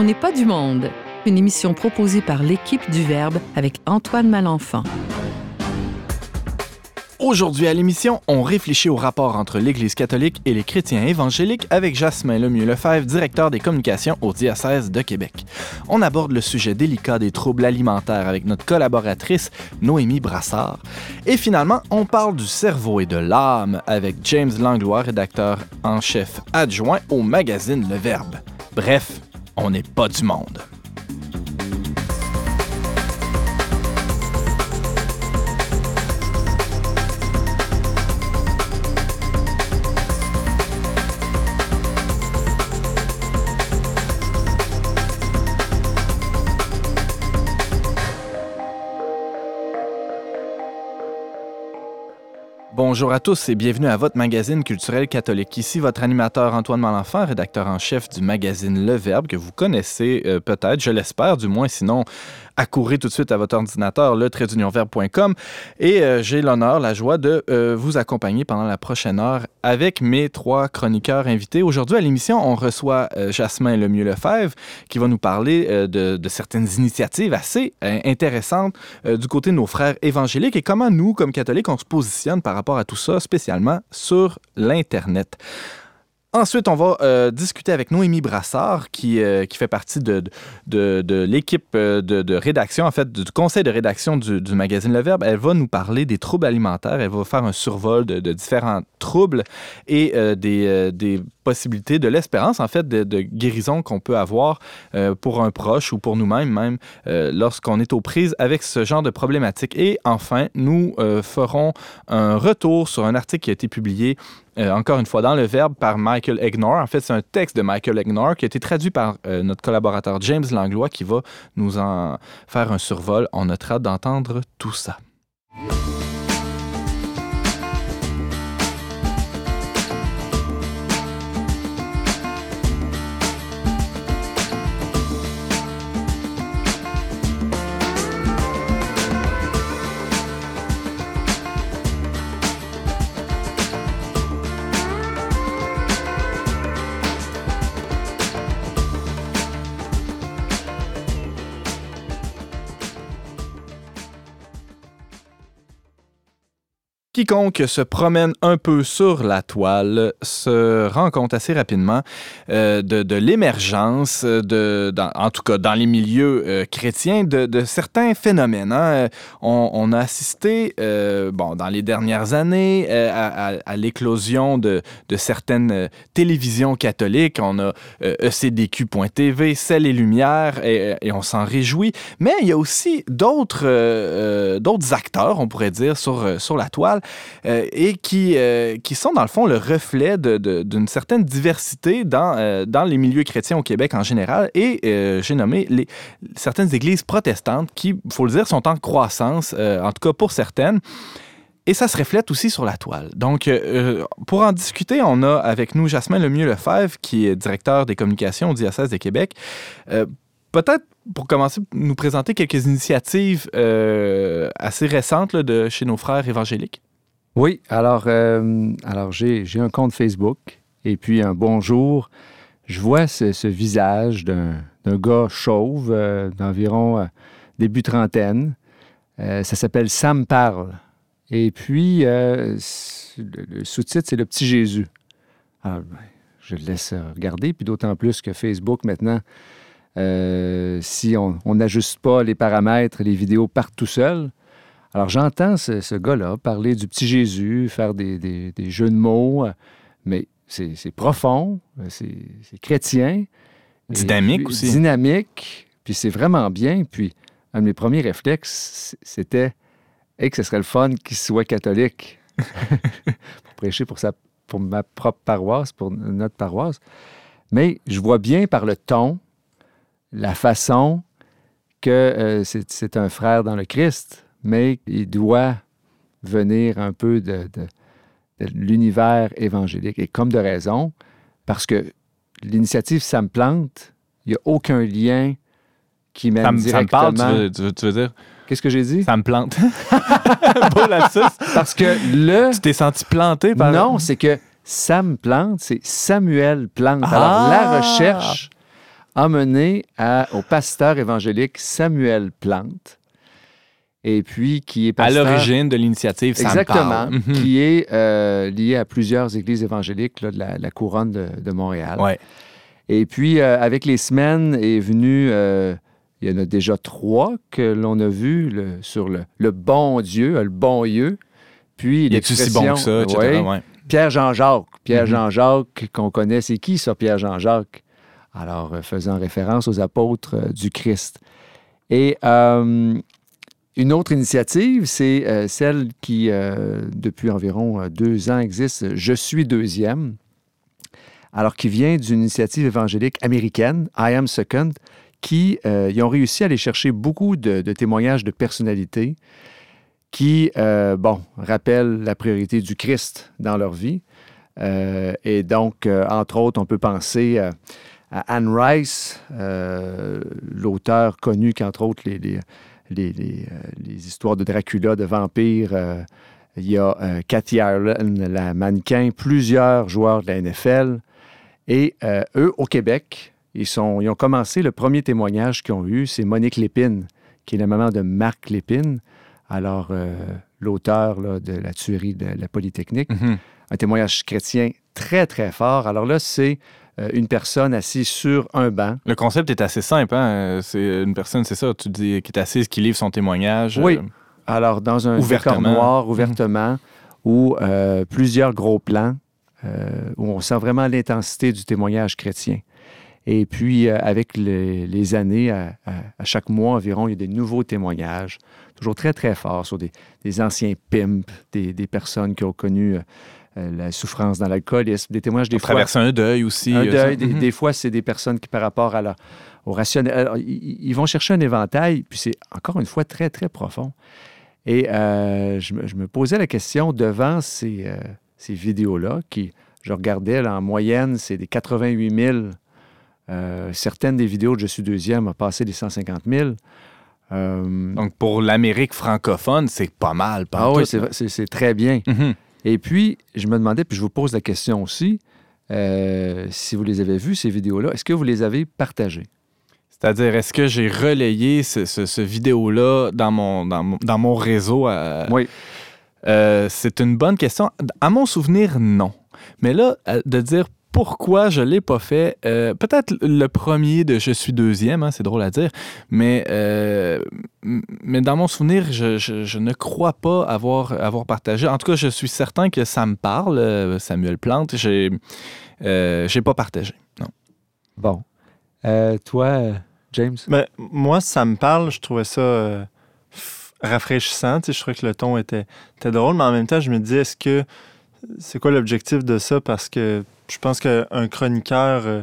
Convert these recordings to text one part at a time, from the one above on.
On n'est pas du monde. Une émission proposée par l'équipe du Verbe avec Antoine Malenfant. Aujourd'hui à l'émission, on réfléchit au rapport entre l'Église catholique et les chrétiens évangéliques avec Jasmin Lemieux-Lefebvre, directeur des communications au diocèse de Québec. On aborde le sujet délicat des troubles alimentaires avec notre collaboratrice Noémie Brassard. Et finalement, on parle du cerveau et de l'âme avec James Langlois, rédacteur en chef adjoint au magazine Le Verbe. Bref, on n'est pas du monde. Bonjour à tous et bienvenue à votre magazine culturel catholique. Ici votre animateur Antoine Malenfant, rédacteur en chef du magazine Le Verbe que vous connaissez euh, peut-être, je l'espère du moins, sinon accourez tout de suite à votre ordinateur, le verbe.com et euh, j'ai l'honneur, la joie de euh, vous accompagner pendant la prochaine heure avec mes trois chroniqueurs invités. Aujourd'hui à l'émission, on reçoit Jasmin Lemieux-Lefebvre qui va nous parler de, certaines initiatives assez intéressantes du côté de nos frères évangéliques et comment nous, comme catholiques, on se positionne par rapport à tout ça, spécialement sur l'Internet. Ensuite, on va euh, discuter avec Noémie Brassard, qui, euh, fait partie de, l'équipe euh, de, rédaction, en fait, du conseil de rédaction du, magazine Le Verbe. Elle va nous parler des troubles alimentaires. Elle va faire un survol de, différents troubles et des, de l'espérance, en fait, de, guérison qu'on peut avoir pour un proche ou pour nous-mêmes, même, lorsqu'on est aux prises avec ce genre de problématiques. Et enfin, nous ferons un retour sur un article qui a été publié euh, encore une fois, dans le verbe par Michael Egnor. En fait, c'est un texte de Michael Egnor qui a été traduit par euh, notre collaborateur James Langlois qui va nous en faire un survol. On notera d'entendre tout ça. Quiconque se promène un peu sur la toile se rend compte assez rapidement euh, de, l'émergence, de, en tout cas dans les milieux euh, chrétiens, de, certains phénomènes. Hein. On, a assisté, euh, bon, dans les dernières années, euh, à, l'éclosion de, certaines télévisions catholiques. On a ECDQ.tv, Celles et Lumières, et, on s'en réjouit. Mais il y a aussi d'autres acteurs, on pourrait dire, sur la toile euh, et qui, euh, qui sont dans le fond le reflet d'une certaine diversité dans, euh, dans les milieux chrétiens au Québec en général. Et j'ai nommé certaines églises protestantes qui, il faut le dire, sont en croissance, en tout cas pour certaines. Et ça se reflète aussi sur la toile. Donc, pour en discuter, on a avec nous Jasmin Lemieux-Lefebvre, qui est directeur des communications au diocèse de Québec. Peut-être pour commencer, nous présenter quelques initiatives assez récentes de chez nos frères évangéliques. Oui, alors, euh, j'ai, un compte Facebook et puis un bonjour. Je vois ce, visage d'un, gars chauve euh, d'environ euh, début trentaine. Ça s'appelle Sam Parle. Et puis, le, sous-titre, c'est Le Petit Jésus. Alors, ben, je le laisse regarder, puis d'autant plus que Facebook, maintenant, si on n'ajuste pas les paramètres, les vidéos partent tout seuls. Alors, j'entends ce, ce gars-là parler du petit Jésus, faire des, des, des jeux de mots, mais c'est profond, c'est chrétien. Dynamique puis, aussi. Dynamique, puis c'est vraiment bien. Puis, un de mes premiers réflexes, c'était hey, que ce serait le fun qu'il soit catholique pour prêcher pour, sa, pour ma propre paroisse, pour notre paroisse. Mais je vois bien par le ton, la façon que euh, c'est un frère dans le Christ mais il doit venir un peu de, de, de l'univers évangélique. Et comme de raison, parce que l'initiative Ça me plante, il n'y a aucun lien qui mène ça me, directement... Ça me parle, tu veux, tu veux dire? Qu'est-ce que j'ai dit? Ça me plante. Beau lapsus. Parce que le... Tu t'es senti planté par... Non, c'est que Sam Plante, c'est Samuel Plante. Ah! Alors, la recherche emmené à- au pasteur évangélique Samuel Plante, et puis qui est À l'origine de l'initiative, ça me Exactement, parle. Mhm. qui est euh, lié à plusieurs églises évangéliques là, de la, la couronne de, de Montréal. Ouais. Et puis, euh, avec les semaines, est venu, euh, il y en a déjà trois que l'on a vu le- sur le, le bon Dieu, le bon Dieu. Puis Il est aussi bon que ça, etc. Ouais. Ouais. Pierre-Jean-Jacques. Mhm. Pierre-Jean-Jacques, qu'on connaît, c'est qui ça, Pierre-Jean-Jacques? Alors, euh, faisant référence aux apôtres du Christ. Et une autre initiative, c'est euh, celle qui, euh, depuis environ euh, deux ans, existe, Je suis deuxième, alors qui vient d'une initiative évangélique américaine, I Am Second, qui ont réussi à aller chercher beaucoup de, témoignages de personnalités qui, bon, rappellent la priorité du Christ dans leur vie. Et donc, entre autres, on peut penser à Anne Rice, l'auteur connu qu'entre autres les, les, les, euh, les histoires de Dracula, de vampires. euh, il y a euh, Cathy Ireland, la mannequin, plusieurs joueurs de la NFL. Et euh, eux, au Québec, ils, sont, ils ont commencé, le premier témoignage qu'ils ont eu, c'est Monique Lépine, qui est la maman de Marc Lépine, alors l'auteur là, de la tuerie de la Polytechnique Mhm. un témoignage chrétien très, très fort. Alors là, c'est une personne assise sur un banc. Le concept est assez simple. Hein? Euh, C'est une personne, c'est ça, tu dis, qui est assise, qui livre son témoignage. Oui. euh, Alors, dans un décor noir, ouvertement, où euh, plusieurs gros plans, euh, où on sent vraiment l'intensité du témoignage chrétien. Et puis, euh, avec les, les années, à, à- à chaque mois environ, il y a des nouveaux témoignages, toujours très, très forts, sur des, des anciens pimps, des, des personnes qui ont connu euh, la souffrance dans l'alcoolisme, des témoignages des fois... traverser un deuil aussi. Un euh, deuil, Mhm. des fois, c'est des personnes qui, par rapport à la, au rationnel, alors, ils, ils vont chercher un éventail, puis c'est encore une fois très, très profond. Et euh, je, me, je me posais la question devant ces, euh, ces vidéos-là, qui, je regardais, là, en moyenne, c'est des 88 000. Euh, certaines des vidéos de Je suis deuxième ont passé les 150 000. Euh, Donc, pour l'Amérique francophone, c'est pas mal. ah pantoute, oui, c'est très bien. Mhm. Et puis, je me demandais, puis je vous pose la question aussi, euh, si vous les avez vues, ces vidéos-là, est-ce que vous les avez partagées? C'est-à-dire, est-ce que j'ai relayé ce, ce- ce vidéo-là dans mon, dans, mon, dans mon réseau? à- Oui. Euh, c'est une bonne question. À mon souvenir, non. Mais là, euh, de dire pourquoi je ne l'ai pas fait, euh, peut-être le premier de Je suis deuxième, hein, c'est drôle à dire, mais, euh, mais dans mon souvenir, je, je- je ne crois pas avoir, avoir partagé. En tout cas, je suis certain que ça me parle, euh, Samuel Plante. J'ai euh, j'ai pas partagé. Non. Bon. Euh, toi, James? Ben, moi, ça me parle. Je trouvais ça euh, rafraîchissant. tu sais, Je trouvais que le ton était, était drôle, mais en même temps, je me dis, est-ce que c'est quoi l'objectif de ça? Parce que je pense qu'un chroniqueur euh,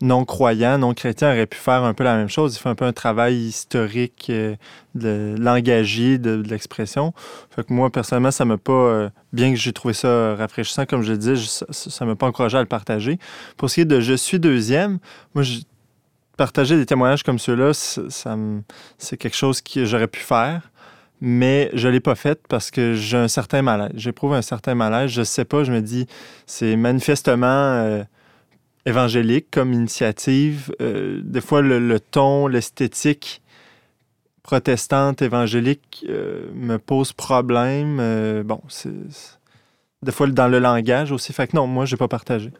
non croyant, non chrétien aurait pu faire un peu la même chose. Il fait un peu un travail historique euh, de l'engagé de, l'expression. Fait que moi, personnellement, ça m'a pas, euh, bien que j'ai trouvé ça rafraîchissant, comme je le je- ça m'a pas encouragé à le partager. Pour ce qui est de Je suis deuxième, moi, partager des témoignages comme ceux-là, c'est quelque chose que j'aurais pu faire, mais je ne l'ai pas fait parce que j'ai un certain malaise. J'éprouve un certain malaise. Je ne sais pas, je me dis, c'est manifestement euh, évangélique comme initiative. Euh, des fois, le, le ton, l'esthétique protestante, évangélique euh, me pose problème. Euh, bon, c'est... Des fois, dans le langage aussi. Fait que non, moi, je n'ai pas partagé.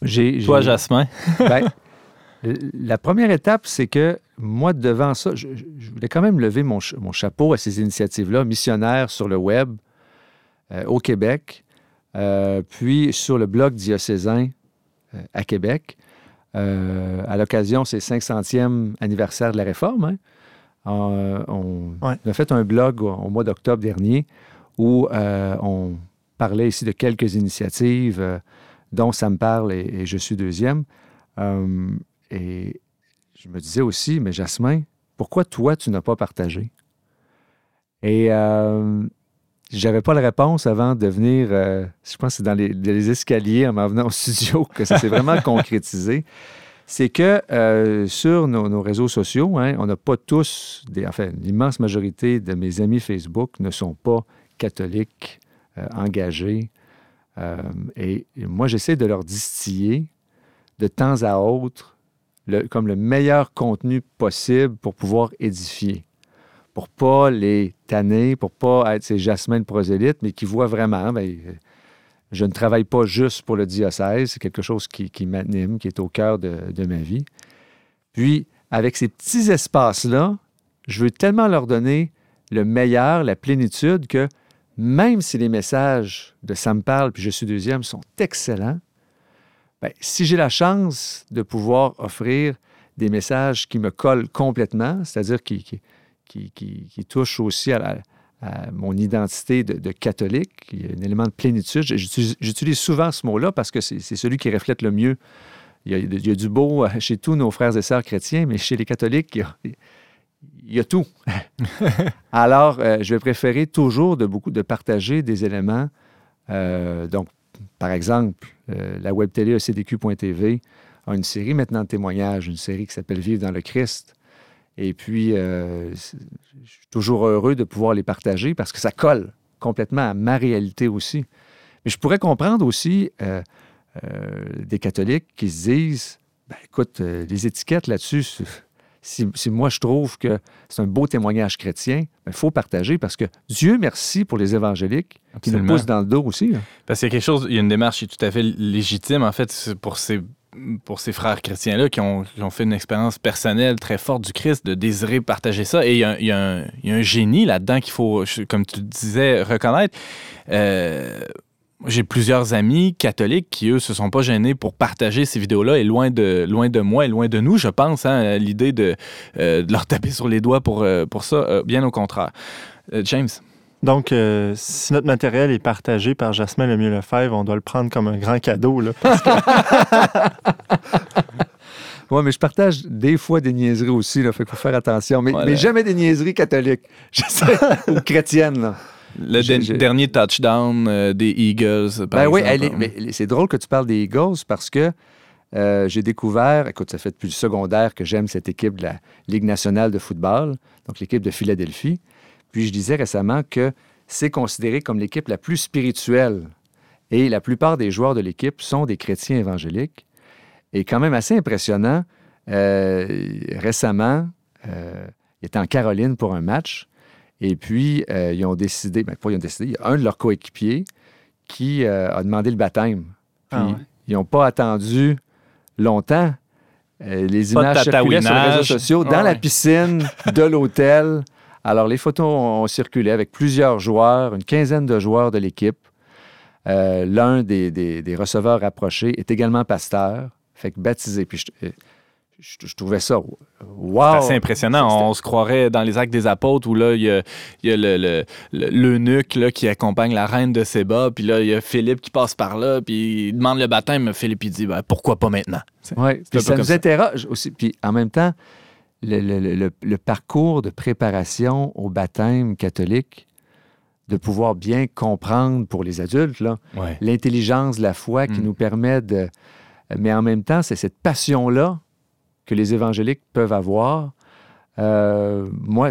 J'ai, Toi, Jasmin? ben, la première étape, c'est que moi, devant ça, je, voulais quand même lever mon, ch- mon chapeau à ces initiatives-là, missionnaires sur le web euh, au Québec, euh, puis sur le blog diocésain euh, à Québec. À l'occasion, c'est 500e anniversaire de la Réforme. hein. On, Ouais. on a fait un blog au, au mois d'octobre dernier où on parlait ici de quelques initiatives, dont ça me parle et, et je suis deuxième. Et je me disais aussi, mais Jasmin, pourquoi toi, tu n'as pas partagé? Et euh, j'avais pas la réponse avant de venir, euh, je pense que c'est dans les, escaliers en m'en venant au studio que ça s'est vraiment concrétisé. C'est que euh, sur nos, réseaux sociaux, hein, on n'a pas tous, enfin, l'immense majorité de mes amis Facebook ne sont pas catholiques, euh, engagés. Et moi, j'essaie de leur distiller de temps à autre le, comme le meilleur contenu possible pour pouvoir édifier. Pour pas les tanner, pour pas être ces jasmines prosélytes, mais qui voient vraiment, ben, je ne travaille pas juste pour le diocèse, c'est quelque chose qui, m'anime, qui est au cœur de, de ma vie. Puis, avec ces petits espaces-là, je veux tellement leur donner le meilleur, la plénitude, que même si les messages de Ça me parle puis Je suis deuxième sont excellents, ben, si j'ai la chance de pouvoir offrir des messages qui me collent complètement, c'est-à-dire qui, qui, qui, touchent aussi à, mon identité de, catholique, il y a un élément de plénitude. J'utilise souvent ce mot-là parce que c'est celui qui reflète le mieux. Il y, a, il y, a, du beau chez tous nos frères et sœurs chrétiens, mais chez les catholiques, il y a, il y a tout. Alors, euh, je vais préférer toujours de beaucoup de partager des éléments. Euh, donc, par exemple, euh, la web télé ECDQ.tv a une série maintenant de témoignages, une série qui s'appelle Vivre dans le Christ. Et puis, je suis toujours heureux de pouvoir les partager parce que ça colle complètement à ma réalité aussi. Mais je pourrais comprendre aussi des catholiques qui se disent, ben, écoute, les étiquettes là-dessus, si, moi je trouve que c'est un beau témoignage chrétien, il ben, faut partager parce que Dieu merci pour les évangéliques qui nous poussent dans le dos aussi. Parce qu'il y a quelque chose, il y a une démarche qui est tout à fait légitime en fait pour ces pour ces frères chrétiens-là qui ont, fait une expérience personnelle très forte du Christ, de désirer partager ça. Et il y a, un, génie là-dedans qu'il faut, comme tu disais, reconnaître. Euh, j'ai plusieurs amis catholiques qui, eux, se sont pas gênés pour partager ces vidéos-là et loin de, loin de moi et loin de nous, je pense, hein, l'idée de, euh, de, leur taper sur les doigts pour, euh, pour ça, euh, bien au contraire. James? Donc, si notre matériel est partagé par Jasmin Lemieux Lefebvre, on doit le prendre comme un grand cadeau. Là, Oui, mais je partage des fois des niaiseries aussi, là, fait qu'il faut faire attention. Mais, mais jamais des niaiseries catholiques. Je sais, ou chrétiennes, là. Le dernier touchdown euh, des Eagles, par ben exemple. Oui, c'est drôle que tu parles des Eagles parce que euh, j'ai découvert, écoute, ça fait depuis le secondaire que j'aime cette équipe de la Ligue nationale de football, donc l'équipe de Philadelphie. Puis je disais récemment que c'est considéré comme l'équipe la plus spirituelle. Et la plupart des joueurs de l'équipe sont des chrétiens évangéliques. Et quand même assez impressionnant, euh, récemment, il était en Caroline pour un match. Et puis, euh, ils ont décidé, ben, pas ils ont décidé, il y a un de leurs coéquipiers qui euh, a demandé le baptême. Puis, ah ils n'ont pas attendu longtemps. Euh, les images circulaient sur les réseaux sociaux, dans la piscine de l'hôtel. Alors, les photos ont, circulé avec plusieurs joueurs, une quinzaine de joueurs de l'équipe. L'un des, des, receveurs rapprochés est également pasteur, fait que baptisé. Puis je, trouvais ça wow. C'est assez impressionnant. On se croirait dans les actes des apôtres où là, il y a, il y a le, l'eunuque là, qui accompagne la reine de Séba, puis là, il y a Philippe qui passe par là, puis il demande le baptême. Philippe, il dit ben, pourquoi pas maintenant? Oui, ça nous interroge aussi. Puis en même temps, le, parcours de préparation au baptême catholique, de pouvoir bien comprendre pour les adultes l'intelligence, la foi qui mm. nous permet de. Mais en même temps, c'est cette passion-là que les évangéliques peuvent avoir. Euh, moi,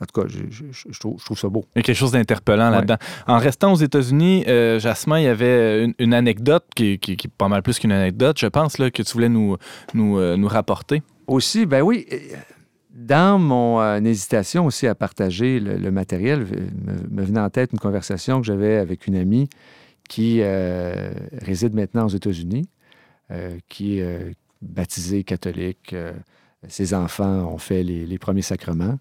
en tout cas, je, trouve, ça beau. Il y a quelque chose d'interpellant là-dedans. En restant aux États-Unis, euh, Jasmin, il y avait une, anecdote qui, est pas mal plus qu'une anecdote, je pense, là, que tu voulais nous, nous, euh, nous rapporter. Aussi, ben oui. Dans mon hésitation aussi à partager le, matériel, me, venait en tête une conversation que j'avais avec une amie qui réside maintenant aux États-Unis, qui, baptisé catholique. Euh, ses enfants ont fait les, premiers sacrements.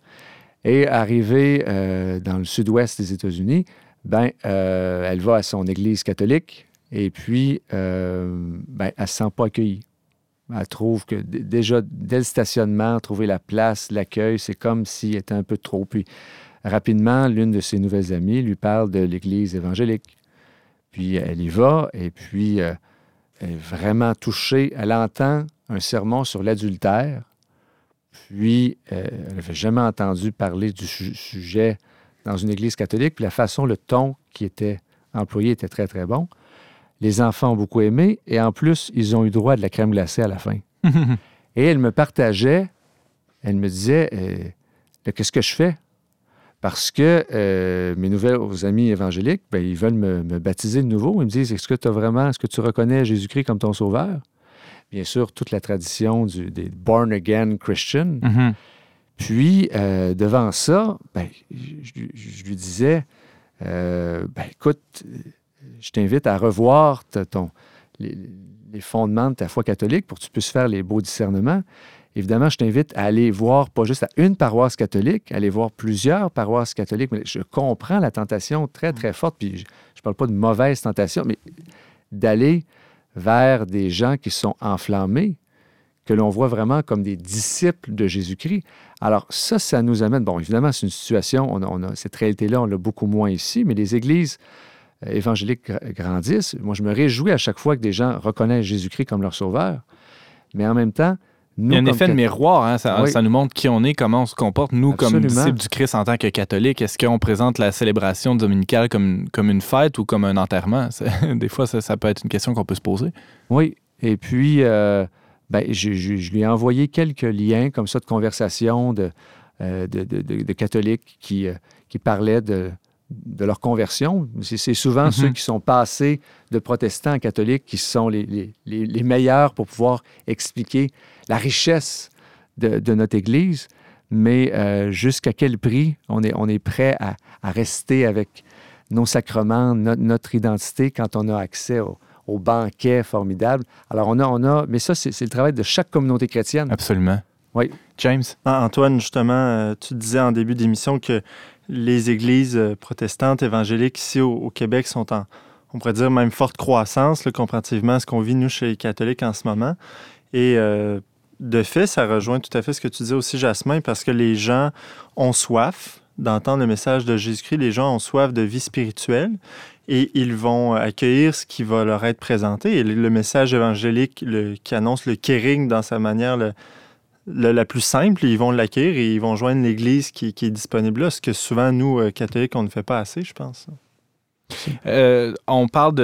Et arrivée euh, dans le sud-ouest des États-Unis, ben, euh, elle va à son église catholique et puis ben, elle ne se sent pas accueillie. Elle trouve que déjà, dès le stationnement, trouver la place, l'accueil, c'est comme s'il était un peu trop. Puis rapidement, l'une de ses nouvelles amies lui parle de l'église évangélique. Puis elle y va et puis elle est vraiment touchée. Elle entend un sermon sur l'adultère, puis euh, elle n'avait jamais entendu parler du sujet dans une église catholique, puis la façon, le ton qui était employé était très, très bon. Les enfants ont beaucoup aimé, et en plus, ils ont eu droit de la crème glacée à la fin. et elle me partageait, elle me disait, euh, qu'est-ce que je fais? Parce que euh, mes nouveaux amis évangéliques, ben, ils veulent me, baptiser de nouveau. Ils me disent Est-ce que tu as vraiment, est-ce que tu reconnais Jésus-Christ comme ton sauveur bien sûr, toute la tradition du, des born-again Christians. Mhm. Puis, euh, devant ça, ben, je, lui disais, euh, ben, écoute, je t'invite à revoir ton, les, les fondements de ta foi catholique pour que tu puisses faire les beaux discernements. Évidemment, je t'invite à aller voir, pas juste à une paroisse catholique, aller voir plusieurs paroisses catholiques. Mais je comprends la tentation très, très forte. Puis je ne parle pas de mauvaise tentation, mais d'aller vers des gens qui sont enflammés, que l'on voit vraiment comme des disciples de Jésus-Christ. Alors ça, ça nous amène, bon, évidemment, c'est une situation, on a, cette réalité-là, on l'a beaucoup moins ici, mais les églises euh, évangéliques gra- grandissent. Moi, je me réjouis à chaque fois que des gens reconnaissent Jésus-Christ comme leur sauveur, mais en même temps, nous, Il y a un effet de miroir, hein, ça, Oui. ça nous montre qui on est, comment on se comporte, nous, comme disciples du Christ en tant que catholiques. Est-ce qu'on présente la célébration dominicale comme, comme une fête ou comme un enterrement? Des fois, ça, ça peut être une question qu'on peut se poser. Oui, et puis, euh, ben, je, je- je lui ai envoyé quelques liens comme ça de conversation de, euh, de, de- de- catholiques qui, euh, qui parlaient de, de leur conversion. C'est souvent Mhm. ceux qui sont passés de protestants à catholiques qui sont les, les- les- les meilleurs pour pouvoir expliquer la richesse de, de notre Église, mais euh, jusqu'à quel prix on est, on est prêt à, à rester avec nos sacrements, no- notre identité quand on a accès au, au banquet formidable? Alors, on a, on a mais ça, c'est c'est le travail de chaque communauté chrétienne. Absolument. Oui. James? Ah, Antoine, justement, euh, tu disais en début d'émission que les églises euh, protestantes, évangéliques ici au, au Québec sont en, on pourrait dire, même forte croissance là, comparativement à ce qu'on vit, nous, chez les catholiques en ce moment. Et euh, de fait, ça rejoint tout à fait ce que tu disais aussi, Jasmin, parce que les gens ont soif d'entendre le message de Jésus-Christ. Les gens ont soif de vie spirituelle et ils vont accueillir ce qui va leur être présenté. Et le, message évangélique qui annonce le kering dans sa manière la plus simple, ils vont l'accueillir et ils vont joindre l'Église qui, qui est disponible là, ce que souvent, nous, euh, catholiques, on ne fait pas assez, je pense. Euh, on parle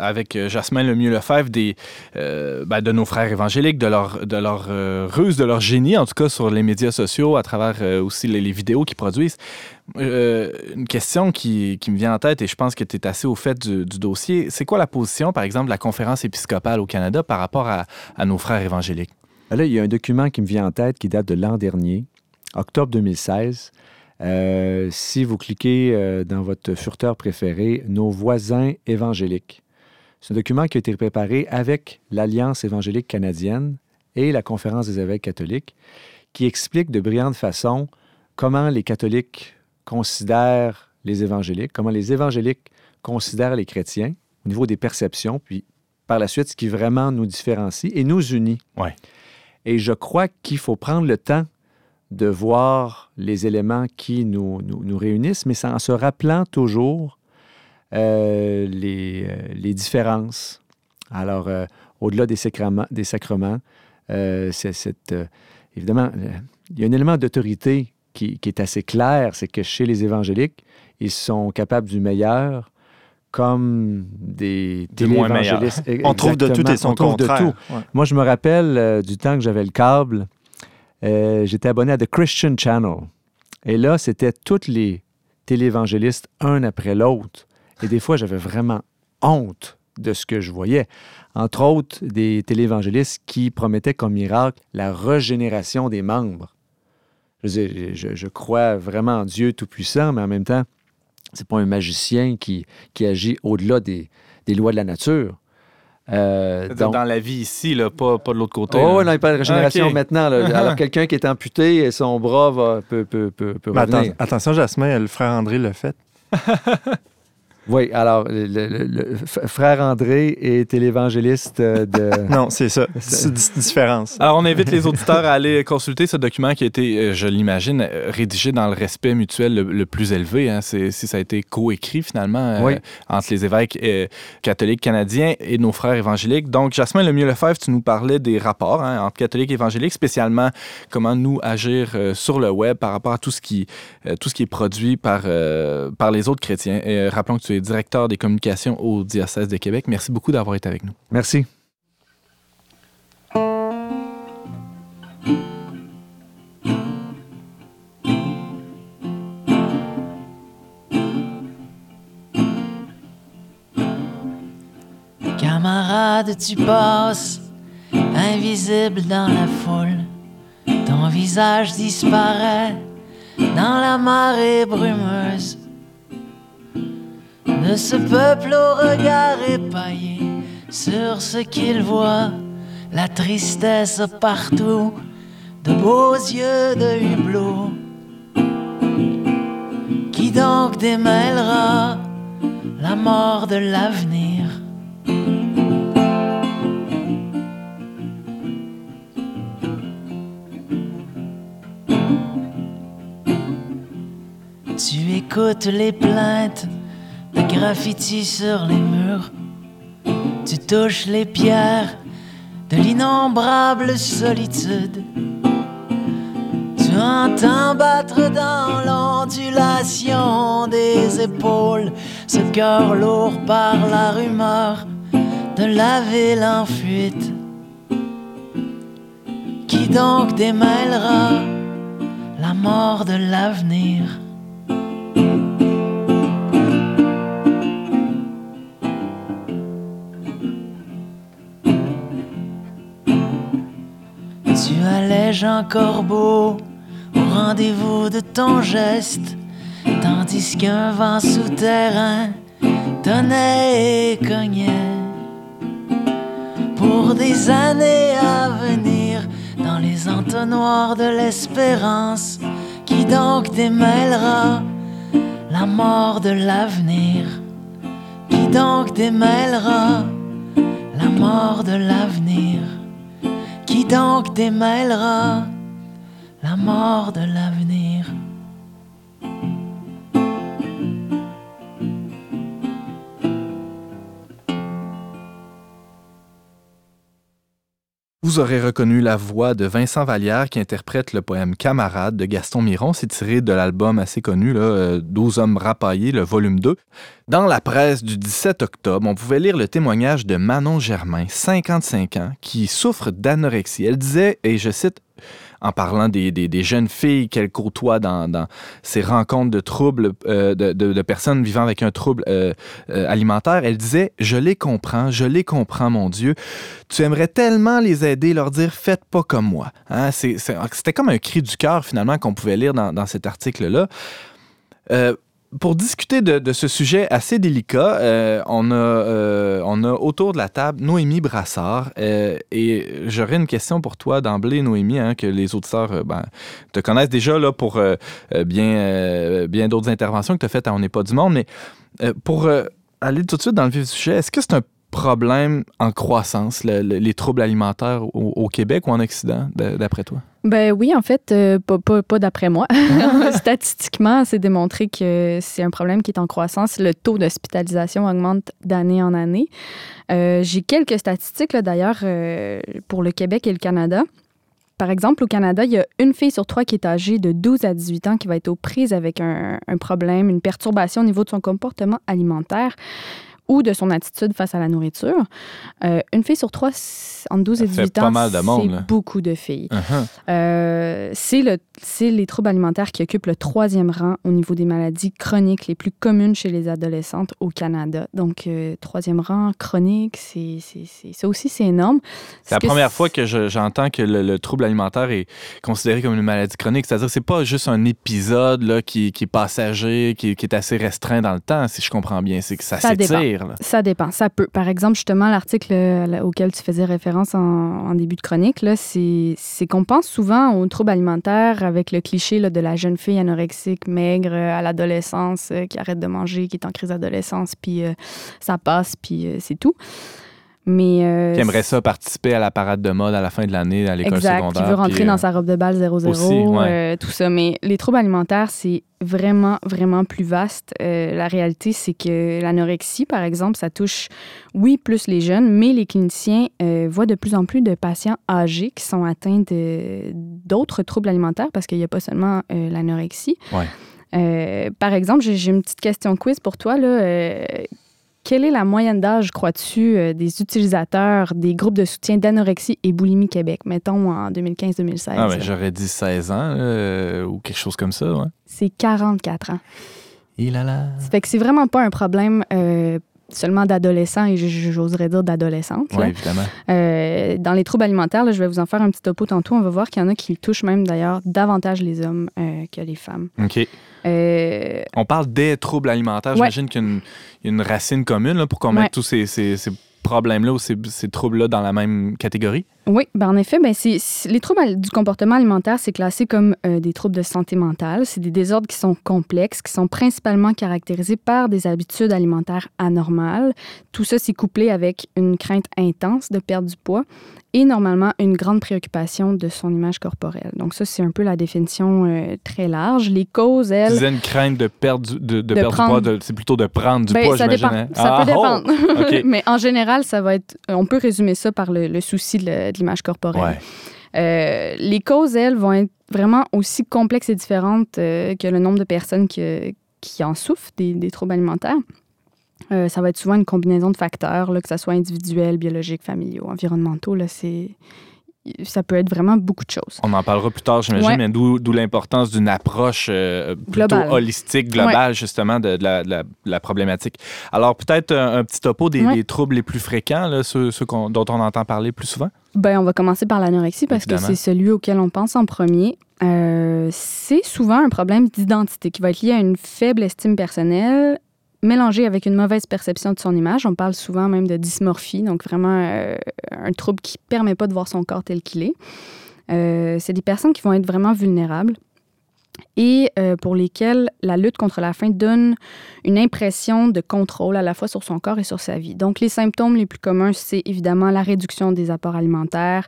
avec Jasmin Lemieux Lefebvre euh, ben, de nos frères évangéliques, de leur, de euh, ruse, de leur génie, en tout cas sur les médias sociaux, à travers aussi les, vidéos qu'ils produisent. Une question qui, me vient en tête, et je pense que tu es assez au fait du, dossier, c'est quoi la position, par exemple, de la conférence épiscopale au Canada par rapport à, à nos frères évangéliques? Là, il y a un document qui me vient en tête qui date de l'an dernier, octobre 2016. Euh, si vous cliquez euh, dans votre furteur préféré, Nos voisins évangéliques. C'est un document qui a été préparé avec l'Alliance évangélique canadienne et la Conférence des évêques catholiques, qui explique de brillante façon comment les catholiques considèrent les évangéliques, comment les évangéliques considèrent les chrétiens au niveau des perceptions, puis par la suite, ce qui vraiment nous différencie et nous unit. Ouais. Et je crois qu'il faut prendre le temps de voir les éléments qui nous, nous, nous réunissent, mais en se rappelant toujours euh, les, euh, les différences. Alors, euh, au-delà des sacrements, des sacrements euh, c'est cette, évidemment, il y a un élément d'autorité qui, qui est assez clair, c'est que chez les évangéliques, ils sont capables du meilleur comme des téléévangélistes. On trouve de tout et son contraire. tout. Ouais. Moi, je me rappelle du temps que j'avais le câble, euh, j'étais abonné à The Christian Channel. Et là, c'était tous les téléévangélistes, un après l'autre. Et des fois, j'avais vraiment honte de ce que je voyais. Entre autres, des téléévangélistes qui promettaient comme miracle la régénération des membres. Je, je crois vraiment en Dieu Tout-Puissant, mais en même temps, c'est pas un magicien qui, qui agit au-delà des, des lois de la nature. Euh, donc- Dans la vie ici, là, pas, pas de l'autre côté. Oh, là. non, il parle de régénération Ok. maintenant. là. Alors, quelqu'un qui est amputé, son bras va, peut, peut, peut, peut atten- revenir. attention, Jasmin, le frère André l'a fait. Oui, alors, le, le- le- f- frère André est l'évangéliste euh, de... Non, c'est ça. C'est une différence. Alors, on invite les auditeurs à aller consulter ce document qui a été, euh, je l'imagine, euh, rédigé dans le respect mutuel le, le plus élevé. Hein. C'est, si ça a été coécrit, finalement, euh, entre les évêques euh, catholiques canadiens et nos frères évangéliques. Donc, Jasmin Lemieux Lefebvre, tu nous parlais des rapports hein, entre catholiques et évangéliques, spécialement comment nous agir euh, sur le web par rapport à tout ce qui, euh, tout ce qui est produit par, euh, par les autres chrétiens. Et, euh, rappelons que tu es directeur des communications au diocèse de Québec. Merci beaucoup d'avoir été avec nous. Merci. Camarade, tu passes invisible dans la foule. Ton visage disparaît dans la marée brumeuse de ce peuple au regard épaillé sur ce qu'il voit, la tristesse partout, de beaux yeux de hublot. Qui donc démêlera la mort de l'avenir? Tu écoutes les plaintes de graffiti sur les murs. Tu touches les pierres de l'innombrable solitude. Tu entends battre dans l'ondulation des épaules ce cœur lourd par la rumeur de la ville en fuite. Qui donc démêlera la mort de l'avenir? Tu allèges un corbeau au rendez-vous de ton geste, tandis qu'un vent souterrain donnait et cognait. Pour des années à venir, dans les entonnoirs de l'espérance, qui donc démêlera la mort de l'avenir? Qui donc démêlera la mort de l'avenir? Qui donc démêlera la mort de l'avenir Vous aurez reconnu la voix de Vincent Vallière qui interprète le poème Camarade de Gaston Miron. C'est tiré de l'album assez connu, là, euh, 12 hommes rapaillés, le volume 2. Dans la presse du 17 octobre, on pouvait lire le témoignage de Manon Germain, 55 ans, qui souffre d'anorexie. Elle disait, et je cite, en parlant des, des- jeunes filles qu'elle côtoie dans, ces rencontres de troubles, euh, de, de- personnes vivant avec un trouble euh, euh, alimentaire, elle disait Je les comprends, je les comprends, mon Dieu. Tu aimerais tellement les aider, leur dire Faites pas comme moi. Hein, C'était comme un cri du cœur, finalement, qu'on pouvait lire dans, cet article-là. Pour discuter de, ce sujet assez délicat, euh, on, a, euh, on a autour de la table Noémie Brassard. euh, et j'aurais une question pour toi d'emblée, Noémie, hein, que les auditeurs euh, ben, te connaissent déjà là, pour bien, bien d'autres interventions que tu as faites à On n'est pas du monde. Mais pour aller tout de suite dans le vif du sujet, est-ce que c'est un problème en croissance, le- le- les troubles alimentaires au, au Québec ou en Occident, d'après toi? Ben oui, en fait, euh, pas, pas- pas d'après moi. Statistiquement, c'est démontré que c'est un problème qui est en croissance. Le taux d'hospitalisation augmente d'année en année. Euh, J'ai quelques statistiques, d'ailleurs, euh, pour le Québec et le Canada. Par exemple, au Canada, il y a une fille sur trois qui est âgée de 12 à 18 ans qui va être aux prises avec un, un problème, une perturbation au niveau de son comportement alimentaire ou de son attitude face à la nourriture. Euh, une fille sur trois, entre 12 et Ça fait 18 pas ans, c'est beaucoup de filles. Uh-huh. Euh, c'est le- c'est les troubles alimentaires qui occupent le troisième rang au niveau des maladies chroniques les plus communes chez les adolescentes au Canada. Donc, euh, troisième rang chronique, c'est, ça aussi, c'est énorme. C'est la première fois que je- j'entends que le, le trouble alimentaire est considéré comme une maladie chronique. C'est-à-dire que c'est pas juste un épisode là, qui, qui est passager, qui, qui est assez restreint dans le temps, si je comprends bien. C'est que ça, Ça dépend. Ça dépend. Ça peut. Par exemple, justement, l'article euh, auquel tu faisais référence en, début de chronique, c'est, qu'on pense souvent aux troubles alimentaires avec le cliché de la jeune fille anorexique, maigre, euh, à l'adolescence, euh, qui arrête de manger, qui est en crise d'adolescence, puis ça passe, puis c'est tout. Mais. euh, Qui aimerait ça participer à la parade de mode à la fin de l'année à l'école Exact, secondaire. qui veut rentrer puis, dans euh, sa robe de bal 0-0, aussi, ouais. euh, tout ça. Mais les troubles alimentaires, c'est vraiment, vraiment plus vaste. Euh, la réalité, c'est que l'anorexie, par exemple, ça touche, oui, plus les jeunes, mais les cliniciens euh, voient de plus en plus de patients âgés qui sont atteints d'autres troubles alimentaires parce qu'il n'y a pas seulement euh, l'anorexie. Ouais. Euh, par exemple, j'ai j'ai une petite question quiz pour toi. Là. Quelle est la moyenne d'âge, crois-tu, euh, des utilisateurs des groupes de soutien d'anorexie et boulimie Québec, mettons en 2015-2016? Ah, ben, j'aurais dit 16 ans euh, ou quelque chose comme ça. Ouais. C'est 44 ans. Il a là. Ça fait que c'est vraiment pas un problème euh, seulement d'adolescents et j'oserais dire d'adolescentes. Oui, évidemment. Euh, dans les troubles alimentaires, là, je vais vous en faire un petit topo tantôt. On va voir qu'il y en a qui touchent même d'ailleurs davantage les hommes euh, que les femmes. OK. Euh, On parle des troubles alimentaires. Ouais. J'imagine qu'il y a une, racine commune là, pour qu'on Ouais. mette tous ces, ces- ces problèmes-là ou ces, ces troubles-là dans la même catégorie. Oui, ben en effet, ben c'est, les troubles du comportement alimentaire, c'est classé comme euh, des troubles de santé mentale. C'est des désordres qui sont complexes, qui sont principalement caractérisés par des habitudes alimentaires anormales. Tout ça, c'est couplé avec une crainte intense de perdre du poids et normalement une grande préoccupation de son image corporelle. Donc ça, c'est un peu la définition euh, très large. Les causes, Tu elles... disais une crainte de perdre du, de, de De perdre du prendre- poids, c'est plutôt de prendre du Ben, poids, ça dépend. hein? Ça Ah, peut oh! dépendre. Mais en général, ça va être. On peut résumer ça par le, le souci de, l'image corporelle. Ouais. Euh, les causes, elles, vont être vraiment aussi complexes et différentes euh, que le nombre de personnes qui en souffrent des, des troubles alimentaires. Euh, ça va être souvent une combinaison de facteurs, là, que ce soit individuel, biologique, familiaux, environnementaux. Là, c'est, ça peut être vraiment beaucoup de choses. On en parlera plus tard, j'imagine, Ouais. mais d'où, l'importance d'une approche euh, plutôt Globale. holistique, globale, justement, de, de la, de la- de la problématique. Alors, peut-être un, un petit topo des, Ouais. des troubles les plus fréquents, là, ceux, dont on entend parler plus souvent? Ben, on va commencer par l'anorexie parce Évidemment. que c'est celui auquel on pense en premier. Euh, c'est souvent un problème d'identité qui va être lié à une faible estime personnelle mélangée avec une mauvaise perception de son image. On parle souvent même de dysmorphie, donc vraiment euh, un trouble qui ne permet pas de voir son corps tel qu'il est. Euh, c'est des personnes qui vont être vraiment vulnérables et euh, pour lesquelles la lutte contre la faim donne une impression de contrôle à la fois sur son corps et sur sa vie. Donc, les symptômes les plus communs, c'est évidemment la réduction des apports alimentaires,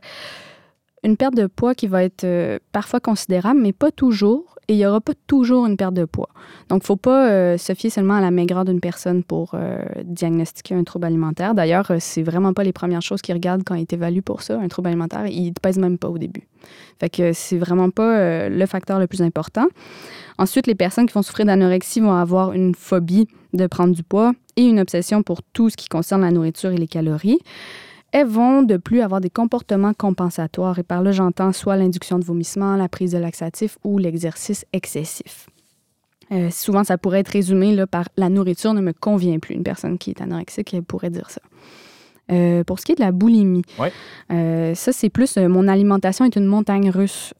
une perte de poids qui va être parfois considérable, mais pas toujours. Et il n'y aura pas toujours une perte de poids. Donc, il ne faut pas euh, se fier seulement à la maigreur d'une personne pour euh, diagnostiquer un trouble alimentaire. D'ailleurs, euh, c'est vraiment pas les premières choses qu'ils regardent quand ils t'évaluent pour ça, un trouble alimentaire. Ils ne pèsent même pas au début. Fait que c'est vraiment pas le facteur le plus important. Ensuite, les personnes qui vont souffrir d'anorexie vont avoir une phobie de prendre du poids et une obsession pour tout ce qui concerne la nourriture et les calories. Elles vont de plus avoir des comportements compensatoires. Et par là, j'entends soit l'induction de vomissement, la prise de laxatif ou l'exercice excessif. Euh, souvent, ça pourrait être résumé là, par la nourriture ne me convient plus. Une personne qui est anorexique elle pourrait dire ça. Euh, pour ce qui est de la boulimie, Ouais. euh, ça, c'est plus euh, mon alimentation est une montagne russe.